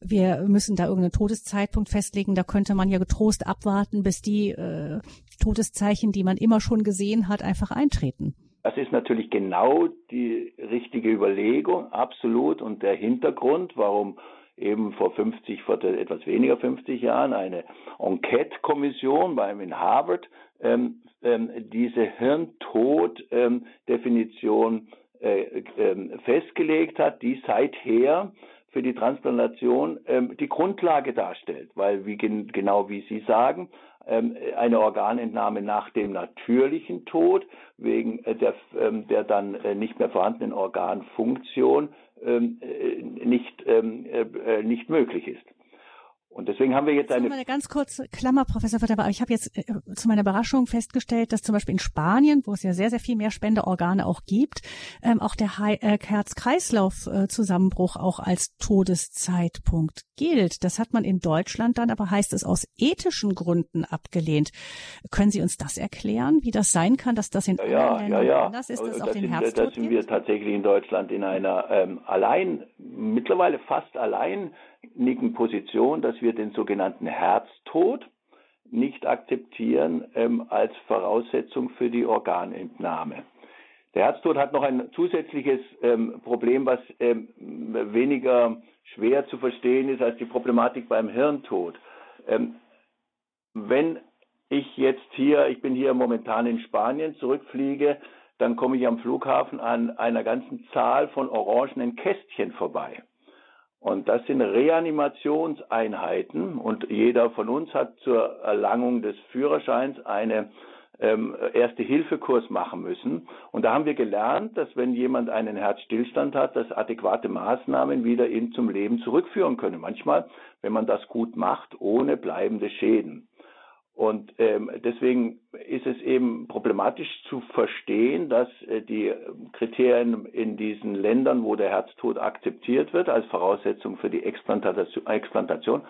wir müssen da irgendeinen Todeszeitpunkt festlegen. Da könnte man ja getrost abwarten, bis die äh, Todeszeichen, die man immer schon gesehen hat, einfach eintreten. Das ist natürlich genau die richtige Überlegung, absolut. Und der Hintergrund, warum eben vor 50, vor etwas weniger 50 Jahren eine Enquete-Kommission beim in Harvard ähm, ähm, diese Hirntod-Definition äh, äh, festgelegt hat, die seither für die Transplantation ähm, die Grundlage darstellt, weil wie genau wie Sie sagen, ähm, eine Organentnahme nach dem natürlichen Tod wegen äh, der, ähm, der dann äh, nicht mehr vorhandenen Organfunktion ähm, äh, nicht, ähm, äh, nicht möglich ist. Und deswegen haben wir jetzt eine. eine ganz kurze Klammer, Professor Vater, aber ich habe jetzt äh, zu meiner Überraschung festgestellt, dass zum Beispiel in Spanien, wo es ja sehr, sehr viel mehr Spendeorgane auch gibt, ähm, auch der äh, Herz-Kreislauf-Zusammenbruch auch als Todeszeitpunkt gilt. Das hat man in Deutschland dann, aber heißt es aus ethischen Gründen abgelehnt. Können Sie uns das erklären, wie das sein kann, dass das in ja, anderen ja, ja. anders ist, dass das auch den Herztod Das sind wir tatsächlich in Deutschland in einer ähm, allein, mittlerweile fast allein Position, dass wir den sogenannten Herztod nicht akzeptieren ähm, als Voraussetzung für die Organentnahme. Der Herztod hat noch ein zusätzliches ähm, Problem, was ähm, weniger schwer zu verstehen ist als die Problematik beim Hirntod. Ähm, wenn ich jetzt hier, ich bin hier momentan in Spanien, zurückfliege, dann komme ich am Flughafen an einer ganzen Zahl von orangenen Kästchen vorbei. Und das sind Reanimationseinheiten und jeder von uns hat zur Erlangung des Führerscheins eine ähm, Erste-Hilfe-Kurs machen müssen. Und da haben wir gelernt, dass wenn jemand einen Herzstillstand hat, dass adäquate Maßnahmen wieder ihn zum Leben zurückführen können. Manchmal, wenn man das gut macht, ohne bleibende Schäden. Und ähm, deswegen ist es eben problematisch zu verstehen, dass äh, die Kriterien in diesen Ländern, wo der Herztod akzeptiert wird als Voraussetzung für die Explantation, Explantation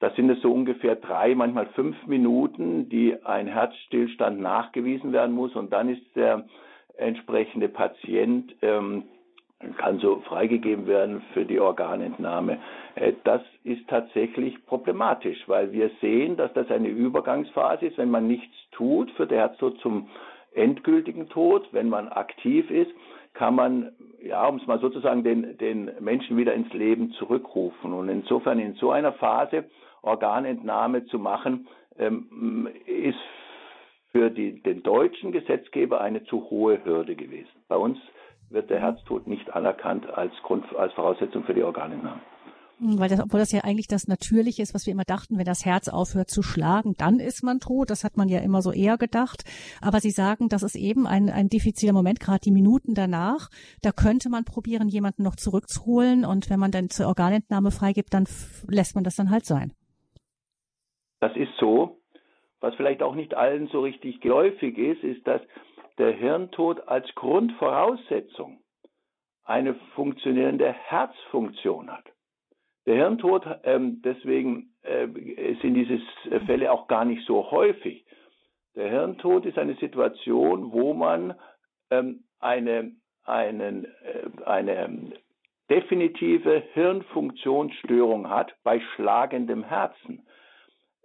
das sind es so ungefähr drei, manchmal fünf Minuten, die ein Herzstillstand nachgewiesen werden muss. Und dann ist der entsprechende Patient ähm, kann so freigegeben werden für die Organentnahme. Äh, das ist tatsächlich problematisch, weil wir sehen, dass das eine Übergangsphase ist. Wenn man nichts tut, führt der Herztod zum endgültigen Tod. Wenn man aktiv ist, kann man, ja, um es mal sozusagen, den, den Menschen wieder ins Leben zurückrufen. Und insofern in so einer Phase Organentnahme zu machen, ähm, ist für die, den deutschen Gesetzgeber eine zu hohe Hürde gewesen. Bei uns wird der Herztod nicht anerkannt als Grund, als Voraussetzung für die Organentnahme. Hm, weil das, obwohl das ja eigentlich das Natürliche ist, was wir immer dachten, wenn das Herz aufhört zu schlagen, dann ist man tot. Das hat man ja immer so eher gedacht. Aber Sie sagen, das ist eben ein, ein diffiziler Moment, gerade die Minuten danach. Da könnte man probieren, jemanden noch zurückzuholen. Und wenn man dann zur Organentnahme freigibt, dann lässt man das dann halt sein. Das ist so. Was vielleicht auch nicht allen so richtig geläufig ist, ist, dass der Hirntod als Grundvoraussetzung eine funktionierende Herzfunktion hat. Der Hirntod, ähm, deswegen äh, sind diese Fälle auch gar nicht so häufig. Der Hirntod ist eine Situation, wo man ähm, eine, einen, äh, eine definitive Hirnfunktionsstörung hat bei schlagendem Herzen.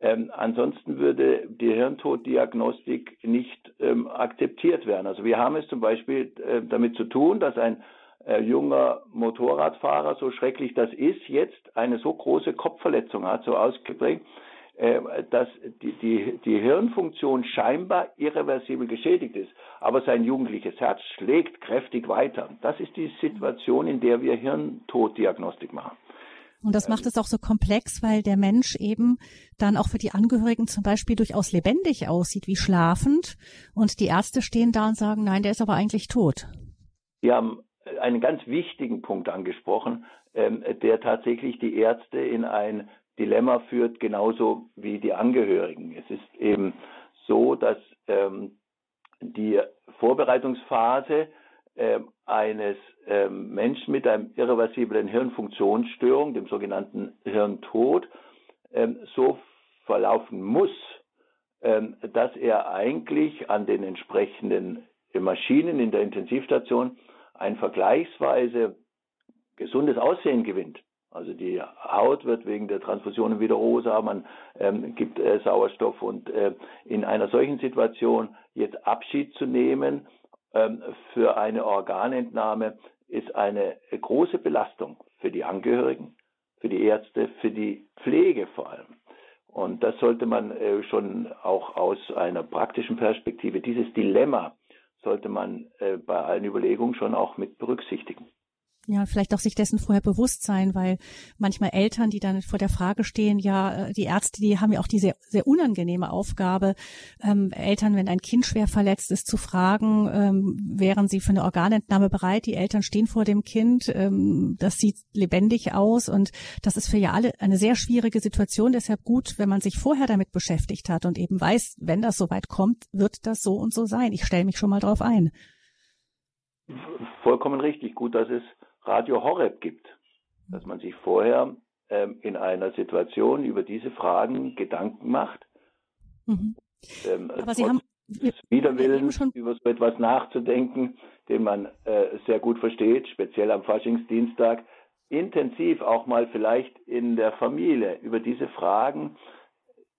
Ähm, ansonsten würde die Hirntoddiagnostik nicht ähm, akzeptiert werden. Also wir haben es zum Beispiel äh, damit zu tun, dass ein äh, junger Motorradfahrer, so schrecklich das ist, jetzt eine so große Kopfverletzung hat, so ausgeprägt, äh, dass die, die, die Hirnfunktion scheinbar irreversibel geschädigt ist. Aber sein jugendliches Herz schlägt kräftig weiter. Das ist die Situation, in der wir Hirntoddiagnostik machen. Und das macht es auch so komplex, weil der Mensch eben dann auch für die Angehörigen zum Beispiel durchaus lebendig aussieht, wie schlafend. Und die Ärzte stehen da und sagen, nein, der ist aber eigentlich tot. Wir haben einen ganz wichtigen Punkt angesprochen, ähm, der tatsächlich die Ärzte in ein Dilemma führt, genauso wie die Angehörigen. Es ist eben so, dass ähm, die Vorbereitungsphase äh, eines äh, Menschen mit einer irreversiblen Hirnfunktionsstörung, dem sogenannten Hirntod, äh, so verlaufen muss, ähm, dass er eigentlich an den entsprechenden Maschinen in der Intensivstation ein vergleichsweise gesundes Aussehen gewinnt. Also die Haut wird wegen der Transfusionen wieder rosa, man ähm, gibt äh, Sauerstoff und äh, in einer solchen Situation jetzt Abschied zu nehmen für eine Organentnahme ist eine große Belastung für die Angehörigen, für die Ärzte, für die Pflege vor allem. Und das sollte man äh, schon auch aus einer praktischen Perspektive, dieses Dilemma sollte man äh, bei allen Überlegungen schon auch mit berücksichtigen. Ja, vielleicht auch sich dessen vorher bewusst sein, weil manchmal Eltern, die dann vor der Frage stehen, ja, äh, die Ärzte, die haben ja auch diese sehr unangenehme Aufgabe, ähm, Eltern, wenn ein Kind schwer verletzt ist, zu fragen, ähm, wären sie für eine Organentnahme bereit? Die Eltern stehen vor dem Kind, ähm, das sieht lebendig aus und das ist für ja alle eine sehr schwierige Situation. Deshalb gut, wenn man sich vorher damit beschäftigt hat und eben weiß, wenn das soweit kommt, wird das so und so sein. Ich stelle mich schon mal drauf ein. Vollkommen richtig. Gut, dass es Radio Horeb gibt, dass man sich vorher ähm, in einer Situation über diese Fragen Gedanken macht. Mhm. Ähm, Aber Sie haben Widerwillen, schon über so etwas nachzudenken, den man äh, sehr gut versteht, speziell am Faschingsdienstag, intensiv auch mal vielleicht in der Familie über diese Fragen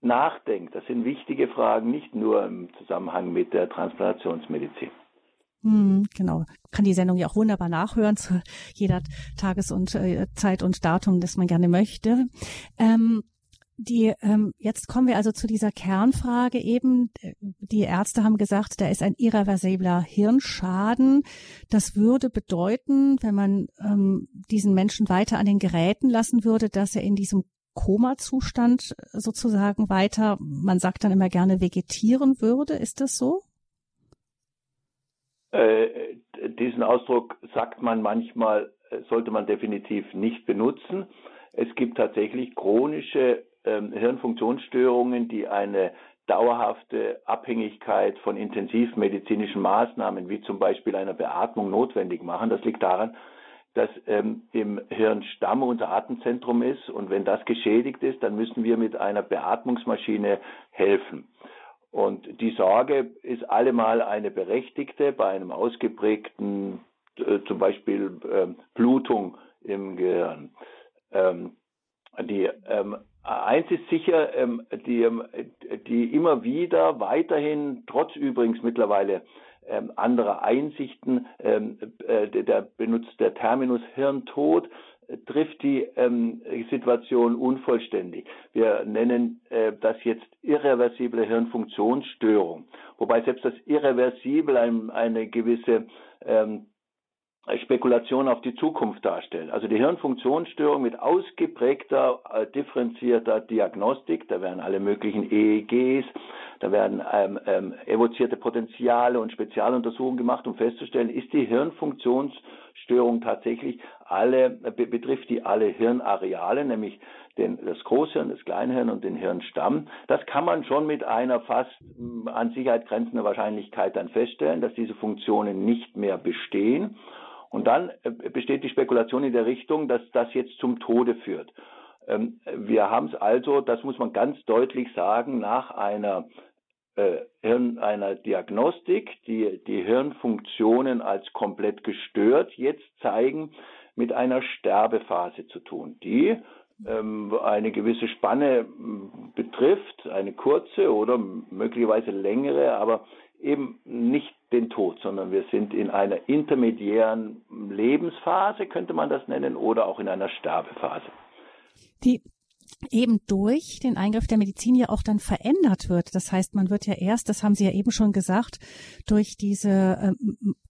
nachdenkt. Das sind wichtige Fragen, nicht nur im Zusammenhang mit der Transplantationsmedizin. Hm, genau. Kann die Sendung ja auch wunderbar nachhören zu jeder Tages- und äh, Zeit und Datum, das man gerne möchte. Ähm, die, ähm, jetzt kommen wir also zu dieser Kernfrage eben. Die Ärzte haben gesagt, da ist ein irreversibler Hirnschaden. Das würde bedeuten, wenn man ähm, diesen Menschen weiter an den Geräten lassen würde, dass er in diesem Koma-Zustand sozusagen weiter, man sagt dann immer gerne, vegetieren würde. Ist das so? Äh, diesen Ausdruck sagt man manchmal, äh, sollte man definitiv nicht benutzen. Es gibt tatsächlich chronische ähm, Hirnfunktionsstörungen, die eine dauerhafte Abhängigkeit von intensivmedizinischen Maßnahmen, wie zum Beispiel einer Beatmung, notwendig machen. Das liegt daran, dass ähm, im Hirnstamm unser Atemzentrum ist und wenn das geschädigt ist, dann müssen wir mit einer Beatmungsmaschine helfen. Und die Sorge ist allemal eine berechtigte bei einem ausgeprägten, äh, zum Beispiel äh, Blutung im Gehirn. Ähm, die, ähm, eins ist sicher, ähm, die, ähm, die immer wieder weiterhin, trotz übrigens mittlerweile ähm, anderer Einsichten, ähm, äh, der benutzt der Terminus Hirntod, trifft die ähm, Situation unvollständig. Wir nennen äh, das jetzt irreversible Hirnfunktionsstörung, wobei selbst das irreversibel ein, eine gewisse ähm, Spekulation auf die Zukunft darstellt. Also die Hirnfunktionsstörung mit ausgeprägter, äh, differenzierter Diagnostik, da werden alle möglichen EEGs, da werden ähm, ähm, evozierte Potenziale und Spezialuntersuchungen gemacht, um festzustellen, ist die Hirnfunktionsstörung tatsächlich alle, betrifft die alle Hirnareale, nämlich den, das Großhirn, das Kleinhirn und den Hirnstamm. Das kann man schon mit einer fast mm, an Sicherheit grenzenden Wahrscheinlichkeit dann feststellen, dass diese Funktionen nicht mehr bestehen. Und dann äh, besteht die Spekulation in der Richtung, dass das jetzt zum Tode führt. Ähm, wir haben es also, das muss man ganz deutlich sagen, nach einer äh, Hirn, einer Diagnostik, die die Hirnfunktionen als komplett gestört jetzt zeigen, mit einer Sterbephase zu tun, die ähm, eine gewisse Spanne betrifft, eine kurze oder möglicherweise längere, aber eben nicht den Tod, sondern wir sind in einer intermediären Lebensphase, könnte man das nennen, oder auch in einer Sterbephase. Die eben durch den Eingriff der Medizin ja auch dann verändert wird. Das heißt, man wird ja erst, das haben Sie ja eben schon gesagt, durch diese äh,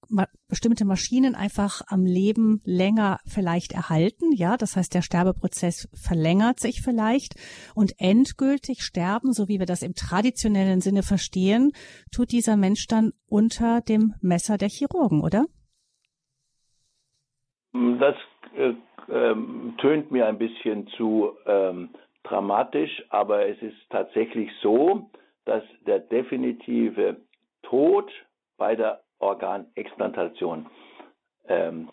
ma bestimmte Maschinen einfach am Leben länger vielleicht erhalten. Ja, das heißt, der Sterbeprozess verlängert sich vielleicht und endgültig sterben, so wie wir das im traditionellen Sinne verstehen, tut dieser Mensch dann unter dem Messer der Chirurgen, oder? Das äh, ähm, tönt mir ein bisschen zu ähm, dramatisch, aber es ist tatsächlich so, dass der definitive Tod bei der Organexplantation ähm,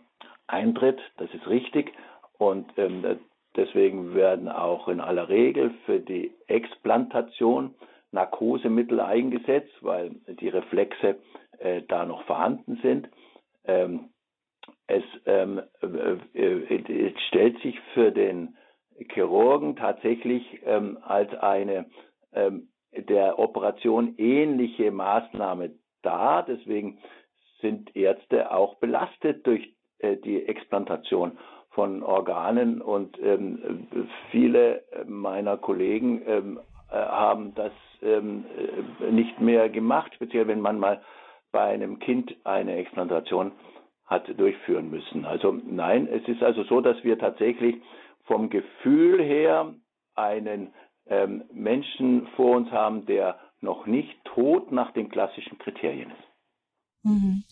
eintritt. Das ist richtig. Und ähm, deswegen werden auch in aller Regel für die Explantation Narkosemittel eingesetzt, weil die Reflexe äh, da noch vorhanden sind. Ähm, es, ähm, äh, äh, es, stellt sich für den Chirurgen tatsächlich ähm, als eine ähm, der Operation ähnliche Maßnahme dar. Deswegen sind Ärzte auch belastet durch äh, die Explantation von Organen und ähm, viele meiner Kollegen ähm, äh, haben das ähm, nicht mehr gemacht, speziell wenn man mal bei einem Kind eine Explantation hat durchführen müssen. Also nein, es ist also so, dass wir tatsächlich vom Gefühl her einen ähm, Menschen vor uns haben, der noch nicht tot nach den klassischen Kriterien ist. Mhm.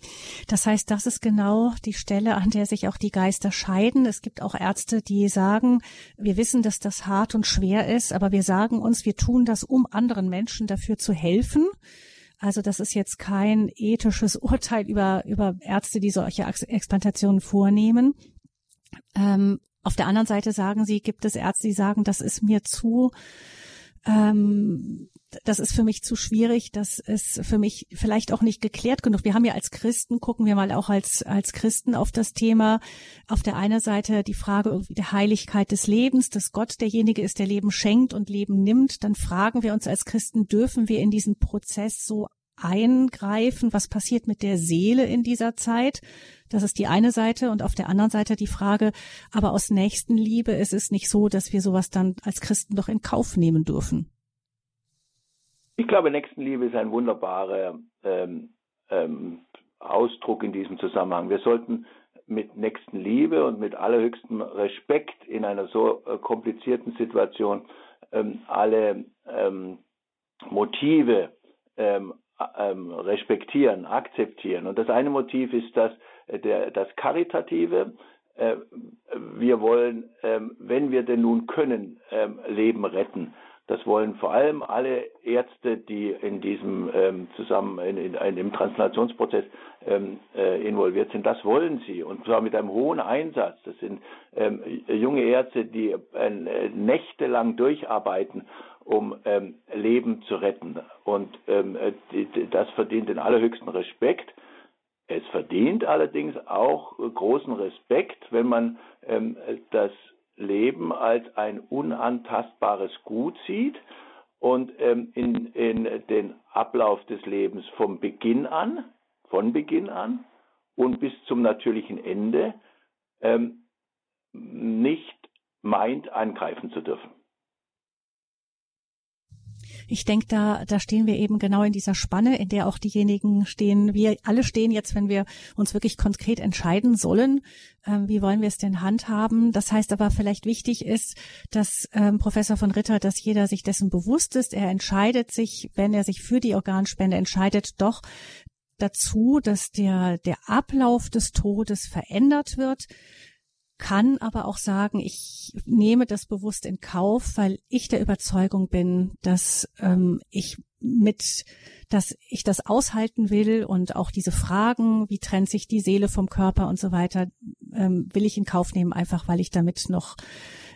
Das heißt, das ist genau die Stelle, an der sich auch die Geister scheiden. Es gibt auch Ärzte, die sagen, wir wissen, dass das hart und schwer ist, aber wir sagen uns, wir tun das, um anderen Menschen dafür zu helfen. Also das ist jetzt kein ethisches Urteil über, über Ärzte, die solche Explantationen vornehmen. Ähm, auf der anderen Seite sagen sie, gibt es Ärzte, die sagen, das ist mir zu, ähm, das ist für mich zu schwierig, das ist für mich vielleicht auch nicht geklärt genug. Wir haben ja als Christen, gucken wir mal auch als, als Christen auf das Thema. Auf der einen Seite die Frage irgendwie der Heiligkeit des Lebens, dass Gott derjenige ist, der Leben schenkt und Leben nimmt. Dann fragen wir uns als Christen, dürfen wir in diesen Prozess so eingreifen? Was passiert mit der Seele in dieser Zeit? Das ist die eine Seite. Und auf der anderen Seite die Frage, aber aus Nächstenliebe ist es nicht so, dass wir sowas dann als Christen doch in Kauf nehmen dürfen. Ich glaube, Nächstenliebe ist ein wunderbarer ähm, ähm, Ausdruck in diesem Zusammenhang. Wir sollten mit Nächstenliebe und mit allerhöchstem Respekt in einer so äh, komplizierten Situation ähm, alle ähm, Motive ähm, ähm, respektieren, akzeptieren. Und das eine Motiv ist das, äh, der, das Karitative. Äh, wir wollen, wenn wir denn nun können, Leben retten. Das wollen vor allem alle Ärzte, die in diesem ähm, zusammen in, in, in, im Translationsprozess ähm, äh, involviert sind. Das wollen sie und zwar mit einem hohen Einsatz. Das sind ähm, junge Ärzte, die äh, nächtelang durcharbeiten, um ähm, Leben zu retten. Und ähm, die, das verdient den allerhöchsten Respekt. Es verdient allerdings auch großen Respekt, wenn man ähm, das Leben als ein unantastbares Gut sieht und ähm, in, in den Ablauf des Lebens vom Beginn an, von Beginn an und bis zum natürlichen Ende ähm, nicht meint, angreifen zu dürfen. Ich denke, da, da stehen wir eben genau in dieser Spanne, in der auch diejenigen stehen. Wir alle stehen jetzt, wenn wir uns wirklich konkret entscheiden sollen, ähm, wie wollen wir es denn handhaben. Das heißt aber vielleicht wichtig ist, dass ähm, Professor von Ritter, dass jeder sich dessen bewusst ist. Er entscheidet sich, wenn er sich für die Organspende entscheidet, doch dazu, dass der, der Ablauf des Todes verändert wird kann aber auch sagen, ich nehme das bewusst in Kauf, weil ich der Überzeugung bin, dass ähm, ich mit, dass ich das aushalten will und auch diese Fragen, wie trennt sich die Seele vom Körper und so weiter, ähm, will ich in Kauf nehmen, einfach weil ich damit noch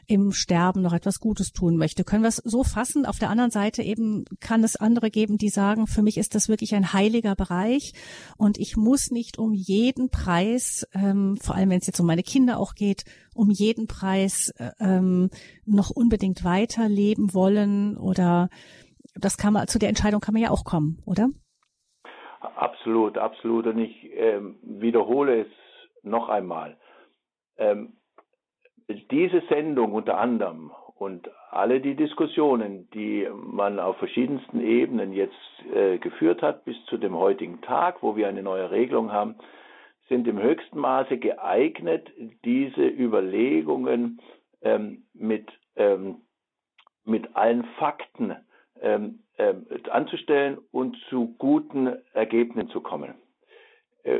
im Sterben noch etwas Gutes tun möchte. Können wir es so fassen? Auf der anderen Seite eben kann es andere geben, die sagen, für mich ist das wirklich ein heiliger Bereich und ich muss nicht um jeden Preis, ähm, vor allem wenn es jetzt um meine Kinder auch geht, um jeden Preis äh, ähm, noch unbedingt weiterleben wollen oder das kann man, zu der Entscheidung kann man ja auch kommen, oder? Absolut, absolut. Und ich ähm, wiederhole es noch einmal. Ähm, diese Sendung unter anderem und alle die Diskussionen, die man auf verschiedensten Ebenen jetzt äh, geführt hat bis zu dem heutigen Tag, wo wir eine neue Regelung haben, sind im höchsten Maße geeignet, diese Überlegungen ähm, mit, ähm, mit allen Fakten ähm, äh, anzustellen und zu guten Ergebnissen zu kommen. Äh,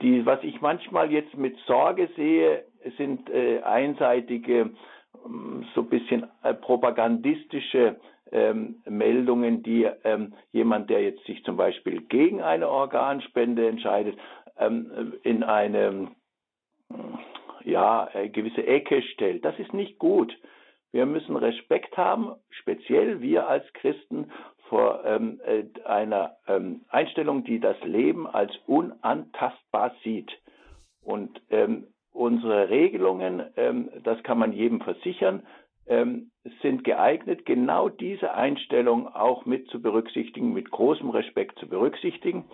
die, was ich manchmal jetzt mit Sorge sehe, sind äh, einseitige, ähm, so ein bisschen äh, propagandistische ähm, Meldungen, die ähm, jemand, der jetzt sich zum Beispiel gegen eine Organspende entscheidet, ähm, in eine ja, gewisse Ecke stellt. Das ist nicht gut. Wir müssen Respekt haben, speziell wir als Christen, vor ähm, äh, einer ähm, Einstellung, die das Leben als unantastbar sieht. Und ähm, unsere Regelungen, ähm, das kann man jedem versichern, ähm, sind geeignet, genau diese Einstellung auch mit zu berücksichtigen, mit großem Respekt zu berücksichtigen.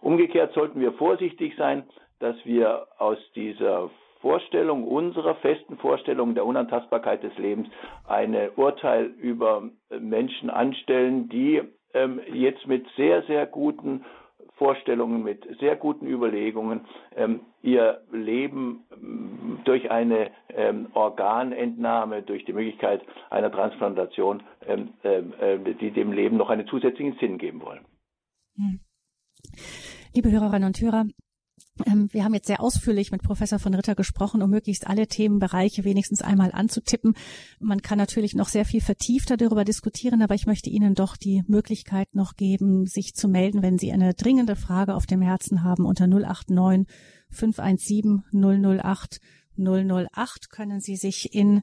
Umgekehrt sollten wir vorsichtig sein, dass wir aus dieser Vorstellung, unserer festen Vorstellung der Unantastbarkeit des Lebens, ein Urteil über Menschen anstellen, die ähm, jetzt mit sehr, sehr guten Vorstellungen, mit sehr guten Überlegungen ähm, ihr Leben ähm, durch eine ähm, Organentnahme, durch die Möglichkeit einer Transplantation, ähm, ähm, äh, die dem Leben noch einen zusätzlichen Sinn geben wollen. Hm. Liebe Hörerinnen und Hörer, wir haben jetzt sehr ausführlich mit Professor von Ritter gesprochen, um möglichst alle Themenbereiche wenigstens einmal anzutippen. Man kann natürlich noch sehr viel vertiefter darüber diskutieren, aber ich möchte Ihnen doch die Möglichkeit noch geben, sich zu melden, wenn Sie eine dringende Frage auf dem Herzen haben unter 089 517 008 008 können Sie sich in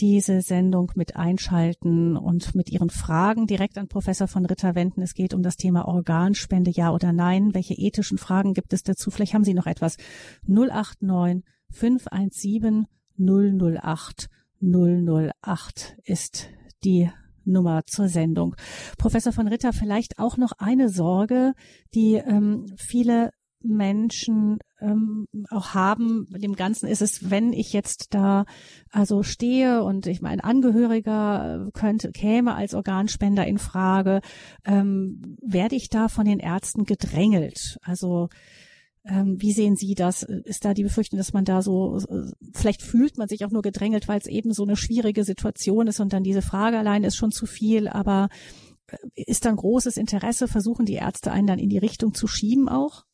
diese Sendung mit einschalten und mit Ihren Fragen direkt an Professor von Ritter wenden. Es geht um das Thema Organspende, ja oder nein. Welche ethischen Fragen gibt es dazu? Vielleicht haben Sie noch etwas. 089 517 008 008 ist die Nummer zur Sendung. Professor von Ritter, vielleicht auch noch eine Sorge, die ähm, viele Menschen ähm, auch haben. Dem Ganzen ist es, wenn ich jetzt da also stehe und ich mein Angehöriger könnte käme als Organspender in Frage, ähm, werde ich da von den Ärzten gedrängelt? Also ähm, wie sehen Sie das? Ist da die Befürchtung, dass man da so, vielleicht fühlt man sich auch nur gedrängelt, weil es eben so eine schwierige Situation ist und dann diese Frage allein ist schon zu viel, aber äh, ist dann großes Interesse, versuchen die Ärzte einen dann in die Richtung zu schieben auch?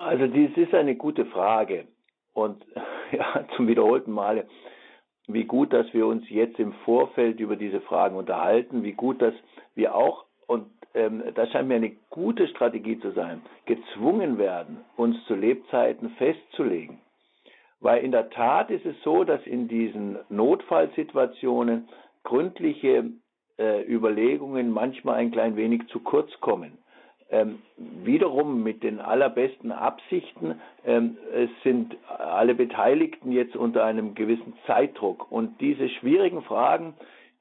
Also dies ist eine gute Frage und ja, zum wiederholten Male, wie gut, dass wir uns jetzt im Vorfeld über diese Fragen unterhalten, wie gut, dass wir auch, und ähm, das scheint mir eine gute Strategie zu sein, gezwungen werden, uns zu Lebzeiten festzulegen. Weil in der Tat ist es so, dass in diesen Notfallsituationen gründliche äh, Überlegungen manchmal ein klein wenig zu kurz kommen ähm, wiederum mit den allerbesten Absichten. Ähm, es sind alle Beteiligten jetzt unter einem gewissen Zeitdruck. Und diese schwierigen Fragen,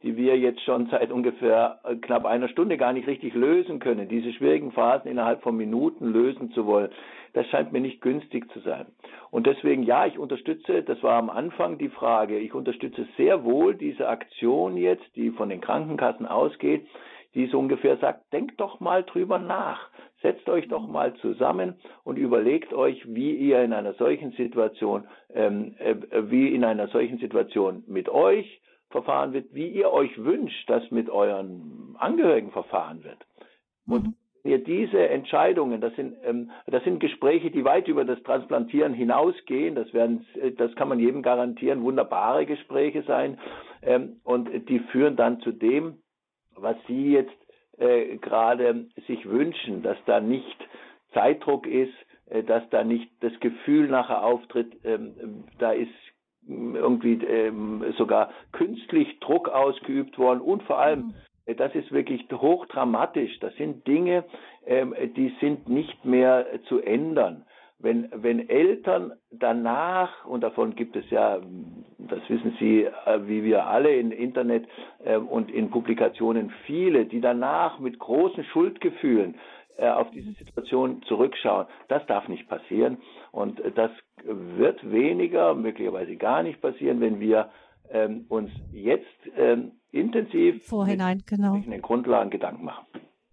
die wir jetzt schon seit ungefähr äh, knapp einer Stunde gar nicht richtig lösen können, diese schwierigen Phasen innerhalb von Minuten lösen zu wollen, das scheint mir nicht günstig zu sein. Und deswegen, ja, ich unterstütze, das war am Anfang die Frage, ich unterstütze sehr wohl diese Aktion jetzt, die von den Krankenkassen ausgeht, die so ungefähr sagt, denkt doch mal drüber nach. Setzt euch doch mal zusammen und überlegt euch, wie ihr in einer solchen Situation, ähm, äh, wie in einer solchen Situation mit euch verfahren wird, wie ihr euch wünscht, dass mit euren Angehörigen verfahren wird. Und mhm. ihr diese Entscheidungen, das sind, ähm, das sind Gespräche, die weit über das Transplantieren hinausgehen. Das werden, das kann man jedem garantieren, wunderbare Gespräche sein. Ähm, und die führen dann zu dem, was Sie jetzt äh, gerade sich wünschen, dass da nicht Zeitdruck ist, äh, dass da nicht das Gefühl nachher auftritt, ähm, da ist irgendwie ähm, sogar künstlich Druck ausgeübt worden und vor allem mhm. äh, das ist wirklich hochdramatisch. Das sind Dinge, ähm, die sind nicht mehr zu ändern wenn, wenn Eltern danach, und davon gibt es ja, das wissen Sie, äh, wie wir alle im Internet äh, und in Publikationen viele, die danach mit großen Schuldgefühlen äh, auf diese Situation zurückschauen, das darf nicht passieren. Und das wird weniger, möglicherweise gar nicht passieren, wenn wir ähm, uns jetzt ähm, intensiv Vorhinein, genau. den Grundlagen Gedanken machen.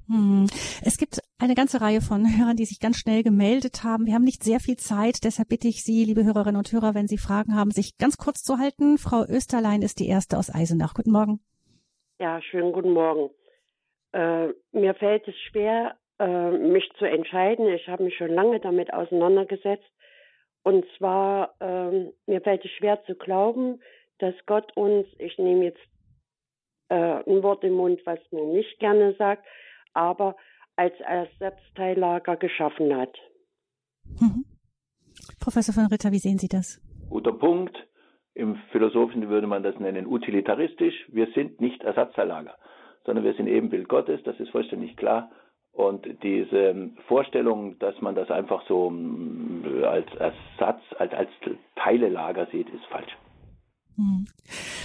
Hm. Es gibt eine ganze Reihe von Hörern, die sich ganz schnell gemeldet haben. Wir haben nicht sehr viel Zeit, deshalb bitte ich Sie, liebe Hörerinnen und Hörer, wenn Sie Fragen haben, sich ganz kurz zu halten. Frau Österlein ist die erste aus Eisenach. Guten Morgen. Ja, schönen guten Morgen. Äh, mir fällt es schwer, äh, mich zu entscheiden. Ich habe mich schon lange damit auseinandergesetzt. Und zwar, äh, mir fällt es schwer zu glauben, dass Gott uns, ich nehme jetzt äh, ein Wort im Mund, was man nicht gerne sagt, aber als Ersatzteillager geschaffen hat. Mhm. Professor von Ritter, wie sehen Sie das? Guter Punkt. Im Philosophischen würde man das nennen utilitaristisch. Wir sind nicht Ersatzteillager, sondern wir sind Ebenbild Gottes, das ist vollständig klar. Und diese Vorstellung, dass man das einfach so mm, als Ersatz, als, als Teilelager sieht, ist falsch. Hm.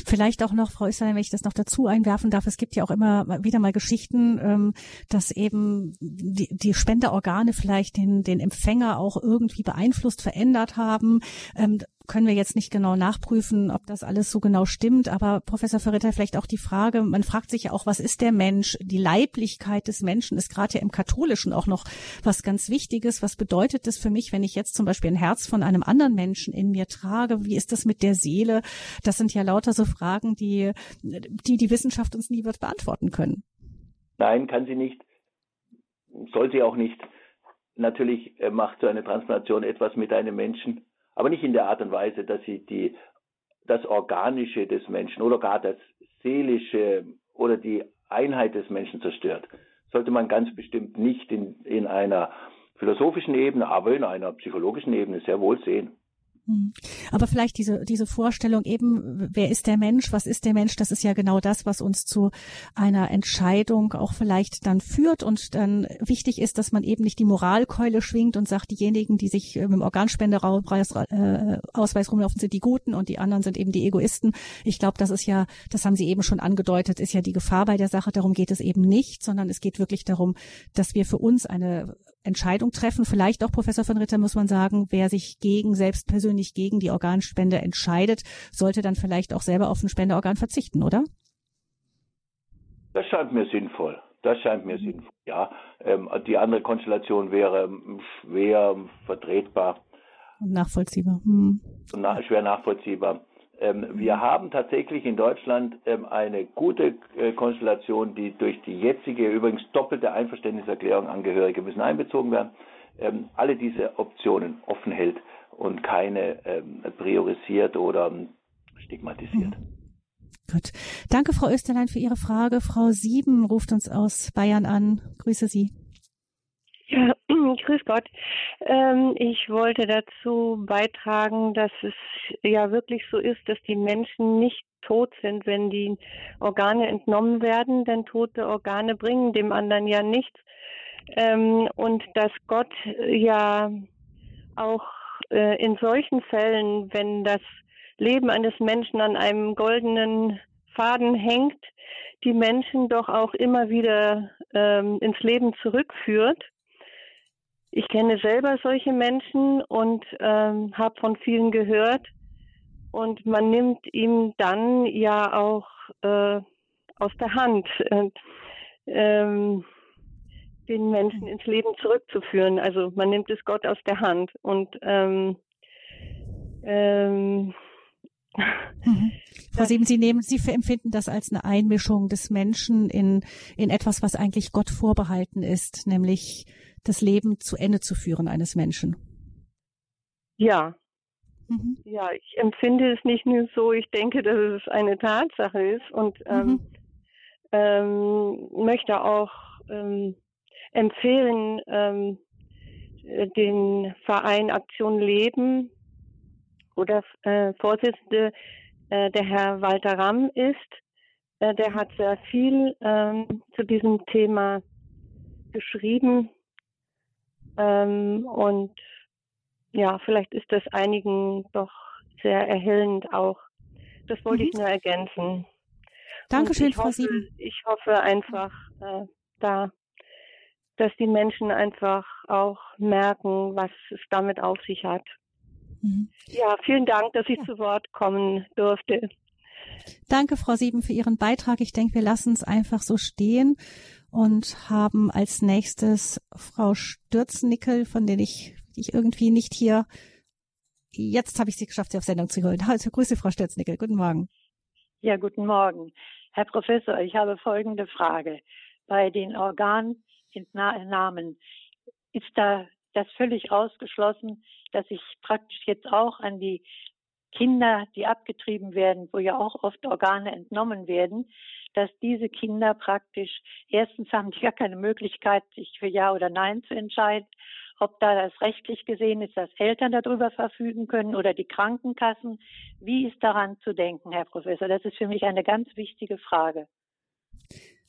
Vielleicht auch noch, Frau Österlein, wenn ich das noch dazu einwerfen darf, es gibt ja auch immer wieder mal Geschichten, ähm, dass eben die, die Spenderorgane vielleicht den, den Empfänger auch irgendwie beeinflusst, verändert haben. Können wir jetzt nicht genau nachprüfen, ob das alles so genau stimmt. Aber Professor Verritter, vielleicht auch die Frage, man fragt sich ja auch, was ist der Mensch? Die Leiblichkeit des Menschen ist gerade ja im Katholischen auch noch was ganz Wichtiges. Was bedeutet das für mich, wenn ich jetzt zum Beispiel ein Herz von einem anderen Menschen in mir trage? Wie ist das mit der Seele? Das sind ja lauter so Fragen, die die, die Wissenschaft uns nie wird beantworten können. Nein, kann sie nicht. Soll sie auch nicht. Natürlich äh, macht so eine Transplantation etwas mit einem Menschen, aber nicht in der Art und Weise, dass sie die, das Organische des Menschen oder gar das Seelische oder die Einheit des Menschen zerstört. Sollte man ganz bestimmt nicht in, in einer philosophischen Ebene, aber in einer psychologischen Ebene sehr wohl sehen. Hm. Aber vielleicht diese, diese Vorstellung eben, wer ist der Mensch, was ist der Mensch, das ist ja genau das, was uns zu einer Entscheidung auch vielleicht dann führt und dann wichtig ist, dass man eben nicht die Moralkeule schwingt und sagt, diejenigen, die sich mit dem Organspenderausweis äh, rumlaufen, sind die Guten und die anderen sind eben die Egoisten. Ich glaube, das ist ja, das haben Sie eben schon angedeutet, ist ja die Gefahr bei der Sache. Darum geht es eben nicht, sondern es geht wirklich darum, dass wir für uns eine Entscheidung treffen. Vielleicht auch, Professor von Ritter, muss man sagen, wer sich gegen, selbst persönlich gegen die Organspende entscheidet, sollte dann vielleicht auch selber auf ein Spenderorgan verzichten, oder? Das scheint mir sinnvoll. Das scheint mir sinnvoll, ja. Ähm, die andere Konstellation wäre schwer vertretbar. Und nachvollziehbar. Hm. Na, schwer nachvollziehbar. Ähm, wir haben tatsächlich in Deutschland ähm, eine gute äh, Konstellation, die durch die jetzige, übrigens doppelte Einverständniserklärung Angehörige müssen einbezogen werden, ähm, alle diese Optionen offen hält und keine priorisiert oder stigmatisiert. Mhm. Gut. Danke, Frau Österlein, für Ihre Frage. Frau Sieben ruft uns aus Bayern an. Grüße Sie. Ja, grüß Gott. Ähm, ich wollte dazu beitragen, dass es ja wirklich so ist, dass die Menschen nicht tot sind, wenn die Organe entnommen werden, denn tote Organe bringen dem anderen ja nichts. Ähm, und dass Gott ja auch äh, in solchen Fällen, wenn das Leben eines Menschen an einem goldenen Faden hängt, die Menschen doch auch immer wieder ähm, ins Leben zurückführt ich kenne selber solche Menschen und ähm, habe von vielen gehört. Und man nimmt ihm dann ja auch äh, aus der Hand, äh, ähm, den Menschen ins Leben zurückzuführen. Also man nimmt es Gott aus der Hand. Und ähm, ähm, mhm. Frau Sieben, Sie nehmen, Sie empfinden das als eine Einmischung des Menschen in, in etwas, was eigentlich Gott vorbehalten ist, nämlich das Leben zu Ende zu führen eines Menschen. Ja. Mhm. Ja, ich empfinde es nicht nur so, ich denke, dass es eine Tatsache ist und ähm, mhm. ähm, möchte auch ähm, empfehlen, ähm, den Verein Aktion Leben, wo der äh, Vorsitzende äh, der Herr Walter Ramm ist. Äh, der hat sehr viel ähm, zu diesem Thema geschrieben ähm, und ja, vielleicht ist das einigen doch sehr erhellend auch. Das wollte mhm. ich nur ergänzen. Dankeschön, Frau Sieben. Ich hoffe einfach äh, da, dass die Menschen einfach auch merken, was es damit auf sich hat. Mhm. Ja, vielen Dank, dass ich ja. zu Wort kommen durfte. Danke, Frau Sieben, für Ihren Beitrag. Ich denke, wir lassen es einfach so stehen und haben als nächstes Frau Stürznickel, von der ich, ich irgendwie nicht hier, jetzt habe ich sie geschafft, sie auf Sendung zu holen. Also Grüße, Frau Stürznickel. Guten Morgen. Ja, guten Morgen. Herr Professor, ich habe folgende Frage. Bei den Organentnahmen ist da das völlig ausgeschlossen, dass ich praktisch jetzt auch an die Kinder, die abgetrieben werden, wo ja auch oft Organe entnommen werden, dass diese Kinder praktisch, erstens haben die gar keine Möglichkeit, sich für Ja oder Nein zu entscheiden, ob da das rechtlich gesehen ist, dass Eltern darüber verfügen können oder die Krankenkassen. Wie ist daran zu denken, Herr Professor? Das ist für mich eine ganz wichtige Frage.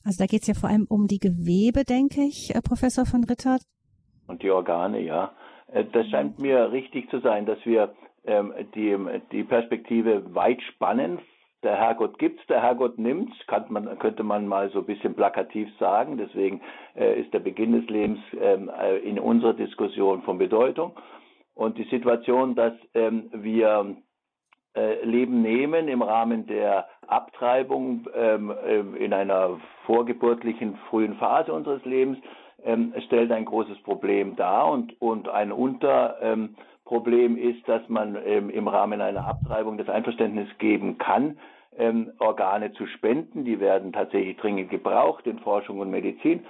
Also da geht es ja vor allem um die Gewebe, denke ich, Herr Professor von Ritter. Und die Organe, ja. Äh, das scheint mir richtig zu sein, dass wir ähm, die, die Perspektive weit spannen der Herrgott gibt's, der Herrgott nimmt's, man, könnte man mal so ein bisschen plakativ sagen. Deswegen äh, ist der Beginn des Lebens ähm, äh, in unserer Diskussion von Bedeutung. Und die Situation, dass ähm, wir äh, Leben nehmen im Rahmen der Abtreibung ähm, ähm, in einer vorgeburtlichen frühen Phase unseres Lebens ähm, stellt ein großes Problem dar und, und ein Unterproblem ist, dass man ähm, im Rahmen einer Abtreibung das Einverständnis geben kann, ähm, Organe zu spenden. Die werden tatsächlich dringend gebraucht in Forschung und Medizin.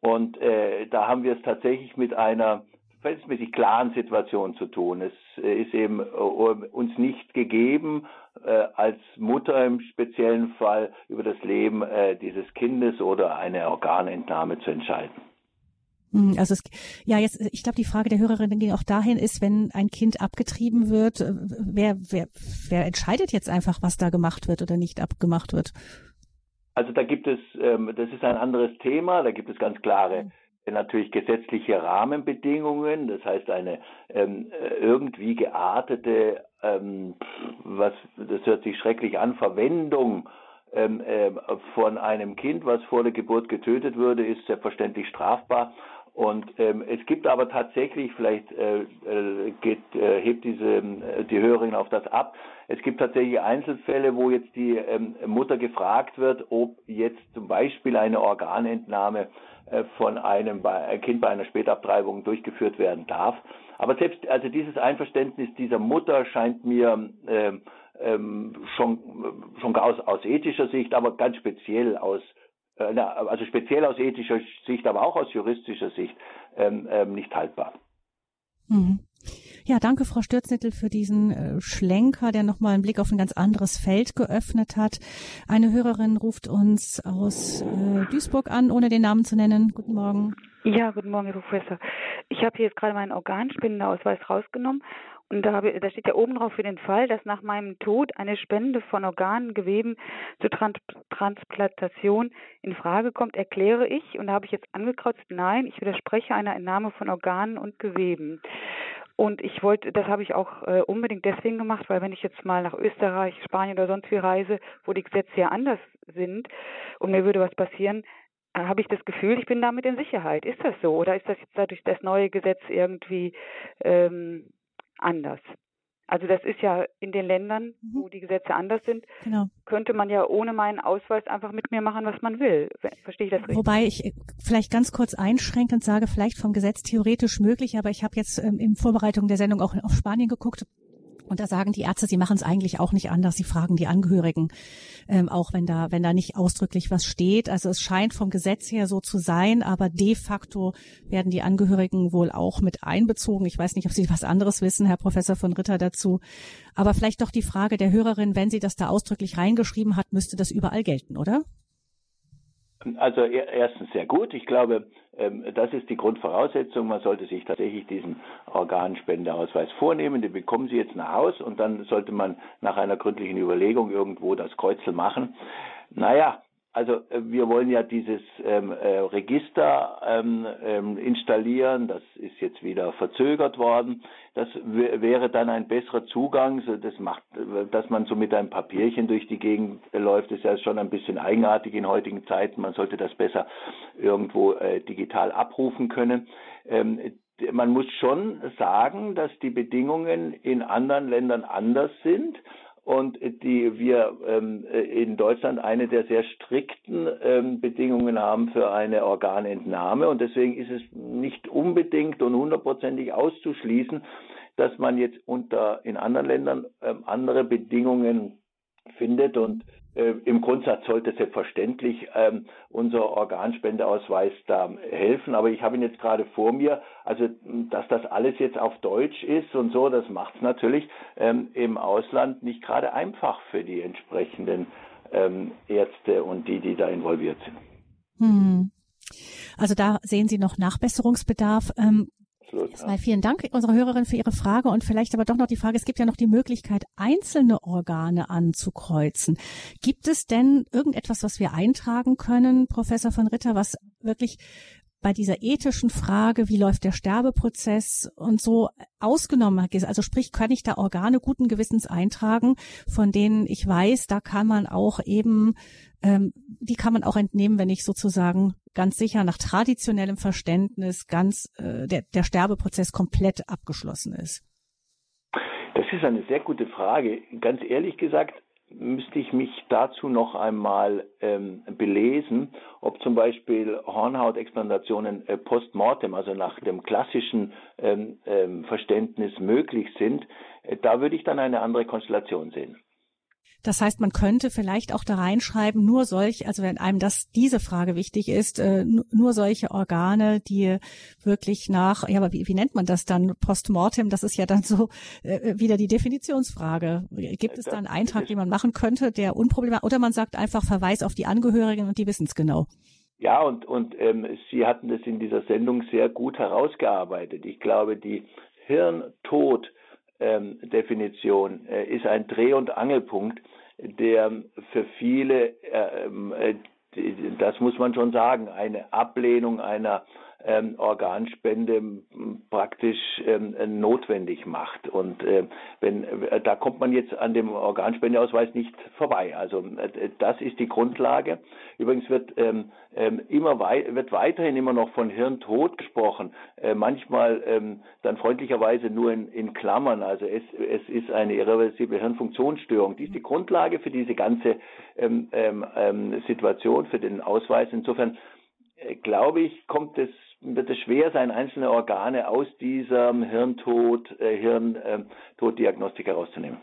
Und äh, da haben wir es tatsächlich mit einer verhältnismäßig klaren Situation zu tun. Es äh, ist eben äh, uns nicht gegeben, äh, als Mutter im speziellen Fall über das Leben äh, dieses Kindes oder eine Organentnahme zu entscheiden. Hm, also es, ja, jetzt, ich glaube, die Frage der Hörerin ging auch dahin ist, wenn ein Kind abgetrieben wird, äh, wer, wer, wer entscheidet jetzt einfach, was da gemacht wird oder nicht abgemacht wird? Also da gibt es, ähm, das ist ein anderes Thema, da gibt es ganz klare mhm. natürlich gesetzliche Rahmenbedingungen, das heißt eine ähm, irgendwie geartete, ähm, was das hört sich schrecklich an, Verwendung ähm, äh, von einem Kind, was vor der Geburt getötet würde, ist selbstverständlich strafbar. Und ähm, es gibt aber tatsächlich, vielleicht äh, äh, geht, äh, hebt diese äh, die Hörerin auf das ab. Es gibt tatsächlich Einzelfälle, wo jetzt die ähm, Mutter gefragt wird, ob jetzt zum Beispiel eine Organentnahme äh, von einem bei, Kind bei einer Spätabtreibung durchgeführt werden darf. Aber selbst also dieses Einverständnis dieser Mutter scheint mir äh, ähm, schon schon aus, aus ethischer Sicht, aber ganz speziell aus äh, also speziell aus ethischer Sicht, aber auch aus juristischer Sicht ähm, ähm, nicht haltbar. Mhm. Ja, danke, Frau Stürznittel, für diesen äh, Schlenker, der nochmal einen Blick auf ein ganz anderes Feld geöffnet hat. Eine Hörerin ruft uns aus äh, Duisburg an, ohne den Namen zu nennen. Guten Morgen. Ja, guten Morgen, Herr Professor. Ich habe hier jetzt gerade meinen Organspendenausweis rausgenommen und da, habe, da steht ja oben drauf für den Fall, dass nach meinem Tod eine Spende von Organen, Geweben zur Trans Transplantation in Frage kommt, erkläre ich, und da habe ich jetzt angekreuzt, nein, ich widerspreche einer Entnahme von Organen und Geweben. Und ich wollte, das habe ich auch äh, unbedingt deswegen gemacht, weil wenn ich jetzt mal nach Österreich, Spanien oder sonst wie reise, wo die Gesetze ja anders sind und mir würde was passieren, habe ich das Gefühl, ich bin damit in Sicherheit. Ist das so? Oder ist das jetzt dadurch das neue Gesetz irgendwie ähm, anders. Also das ist ja in den Ländern, mhm. wo die Gesetze anders sind, genau. könnte man ja ohne meinen Ausweis einfach mit mir machen, was man will. Verstehe ich das richtig? Wobei ich äh, vielleicht ganz kurz einschränkend sage, vielleicht vom Gesetz theoretisch möglich, aber ich habe jetzt ähm, in Vorbereitung der Sendung auch auf Spanien geguckt und da sagen die Ärzte, sie machen es eigentlich auch nicht anders. Sie fragen die Angehörigen, ähm, auch wenn da, wenn da nicht ausdrücklich was steht. Also es scheint vom Gesetz her so zu sein, aber de facto werden die Angehörigen wohl auch mit einbezogen. Ich weiß nicht, ob Sie was anderes wissen, Herr Professor von Ritter, dazu. Aber vielleicht doch die Frage der Hörerin, wenn sie das da ausdrücklich reingeschrieben hat, müsste das überall gelten, oder? Also erstens sehr gut. Ich glaube, ähm, das ist die Grundvoraussetzung. Man sollte sich tatsächlich diesen Organspendeausweis vornehmen. Den bekommen Sie jetzt nach Haus und dann sollte man nach einer gründlichen Überlegung irgendwo das Kreuzel machen. Naja, also äh, wir wollen ja dieses ähm, äh, Register ähm, installieren. Das ist jetzt wieder verzögert worden. Das wäre dann ein besserer Zugang. Das macht, dass man so mit einem Papierchen durch die Gegend läuft, ist ja schon ein bisschen eigenartig in heutigen Zeiten. Man sollte das besser irgendwo äh, digital abrufen können. Ähm, man muss schon sagen, dass die Bedingungen in anderen Ländern anders sind und die wir ähm, in Deutschland eine der sehr strikten ähm, Bedingungen haben für eine Organentnahme. Und deswegen ist es nicht unbedingt und hundertprozentig auszuschließen, dass man jetzt unter in anderen Ländern ähm, andere Bedingungen findet. Und äh, Im Grundsatz sollte selbstverständlich ähm, unser Organspendeausweis da helfen, aber ich habe ihn jetzt gerade vor mir. Also, dass das alles jetzt auf Deutsch ist und so, das macht es natürlich ähm, im Ausland nicht gerade einfach für die entsprechenden ähm, Ärzte und die, die da involviert sind. Hm. Also da sehen Sie noch Nachbesserungsbedarf. Ähm, Absolut. Erstmal vielen Dank unserer Hörerin für ihre Frage und vielleicht aber doch noch die Frage, es gibt ja noch die Möglichkeit, einzelne Organe anzukreuzen. Gibt es denn irgendetwas, was wir eintragen können, Professor von Ritter, was wirklich bei dieser ethischen Frage, wie läuft der Sterbeprozess und so ausgenommen ist. Also sprich, kann ich da Organe guten Gewissens eintragen, von denen ich weiß, da kann man auch eben, ähm, die kann man auch entnehmen, wenn ich sozusagen ganz sicher nach traditionellem Verständnis ganz äh, der, der Sterbeprozess komplett abgeschlossen ist. Das ist eine sehr gute Frage. Ganz ehrlich gesagt, müsste ich mich dazu noch einmal ähm, belesen, ob zum Beispiel Hornhautexplantationen äh, postmortem, also nach dem klassischen ähm, ähm, Verständnis möglich sind. Äh, da würde ich dann eine andere Konstellation sehen. Das heißt, man könnte vielleicht auch da reinschreiben, nur solch, also wenn einem das diese Frage wichtig ist, äh, nur solche Organe, die wirklich nach, ja, aber wie, wie nennt man das dann postmortem? Das ist ja dann so äh, wieder die Definitionsfrage. Gibt es da einen Eintrag, den man machen könnte, der unproblematisch, oder man sagt einfach Verweis auf die Angehörigen und die wissen es genau. Ja, und, und ähm, Sie hatten das in dieser Sendung sehr gut herausgearbeitet. Ich glaube, die Hirntod ähm, Definition äh, ist ein Dreh- und Angelpunkt, der für viele, äh, äh, das muss man schon sagen, eine Ablehnung einer ähm, Organspende praktisch ähm, notwendig macht. Und äh, wenn äh, da kommt man jetzt an dem Organspendeausweis nicht vorbei. Also äh, das ist die Grundlage. Übrigens wird ähm, ähm immer wei wird weiterhin immer noch von Hirntod gesprochen. Äh, manchmal ähm, dann freundlicherweise nur in, in Klammern. Also es, es ist eine irreversible Hirnfunktionsstörung. Die ist die Grundlage für diese ganze ähm, Situation, für den Ausweis. Insofern äh, glaube ich, kommt es wird es schwer sein, einzelne Organe aus diesem Hirntod, äh, Hirntoddiagnostik herauszunehmen.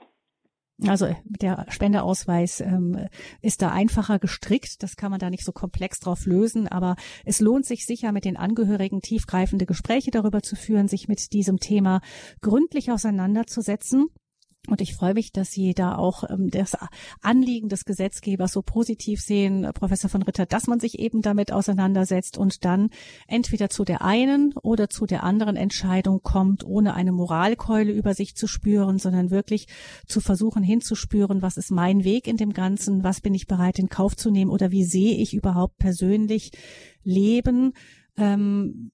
Also der Spendeausweis ähm, ist da einfacher gestrickt. Das kann man da nicht so komplex drauf lösen. Aber es lohnt sich sicher, mit den Angehörigen tiefgreifende Gespräche darüber zu führen, sich mit diesem Thema gründlich auseinanderzusetzen. Und ich freue mich, dass Sie da auch ähm, das Anliegen des Gesetzgebers so positiv sehen, äh, Professor von Ritter, dass man sich eben damit auseinandersetzt und dann entweder zu der einen oder zu der anderen Entscheidung kommt, ohne eine Moralkeule über sich zu spüren, sondern wirklich zu versuchen hinzuspüren, was ist mein Weg in dem Ganzen, was bin ich bereit in Kauf zu nehmen oder wie sehe ich überhaupt persönlich Leben. Ähm,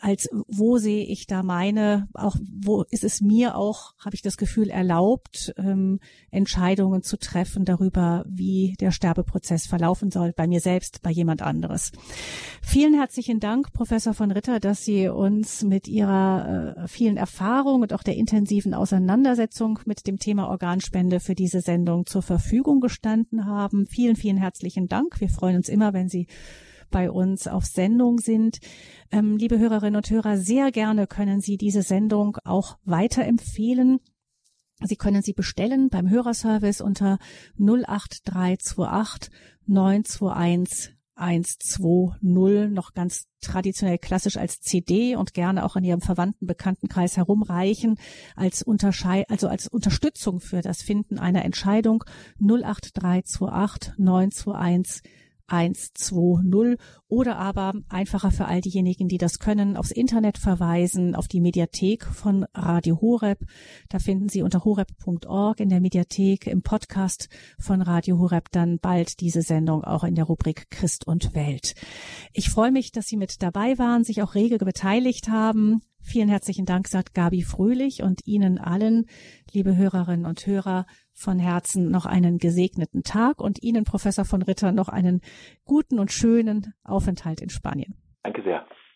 als wo sehe ich da meine, auch wo ist es mir auch, habe ich das Gefühl, erlaubt, ähm, Entscheidungen zu treffen darüber, wie der Sterbeprozess verlaufen soll, bei mir selbst, bei jemand anderes. Vielen herzlichen Dank, Professor von Ritter, dass Sie uns mit Ihrer äh, vielen Erfahrung und auch der intensiven Auseinandersetzung mit dem Thema Organspende für diese Sendung zur Verfügung gestanden haben. Vielen, vielen herzlichen Dank. Wir freuen uns immer, wenn Sie bei uns auf Sendung sind. Ähm, liebe Hörerinnen und Hörer, sehr gerne können Sie diese Sendung auch weiterempfehlen. Sie können sie bestellen beim Hörerservice unter 08328 921 120 noch ganz traditionell klassisch als CD und gerne auch in Ihrem verwandten Bekanntenkreis herumreichen als Unterschei also als Unterstützung für das Finden einer Entscheidung 08328 921 120 oder aber einfacher für all diejenigen, die das können, aufs Internet verweisen, auf die Mediathek von Radio Horeb. Da finden Sie unter horeb.org in der Mediathek im Podcast von Radio Horeb dann bald diese Sendung auch in der Rubrik Christ und Welt. Ich freue mich, dass Sie mit dabei waren, sich auch rege beteiligt haben. Vielen herzlichen Dank, sagt Gabi Fröhlich und Ihnen allen, liebe Hörerinnen und Hörer, von Herzen noch einen gesegneten Tag und Ihnen, Professor von Ritter, noch einen guten und schönen Aufenthalt in Spanien. Danke sehr.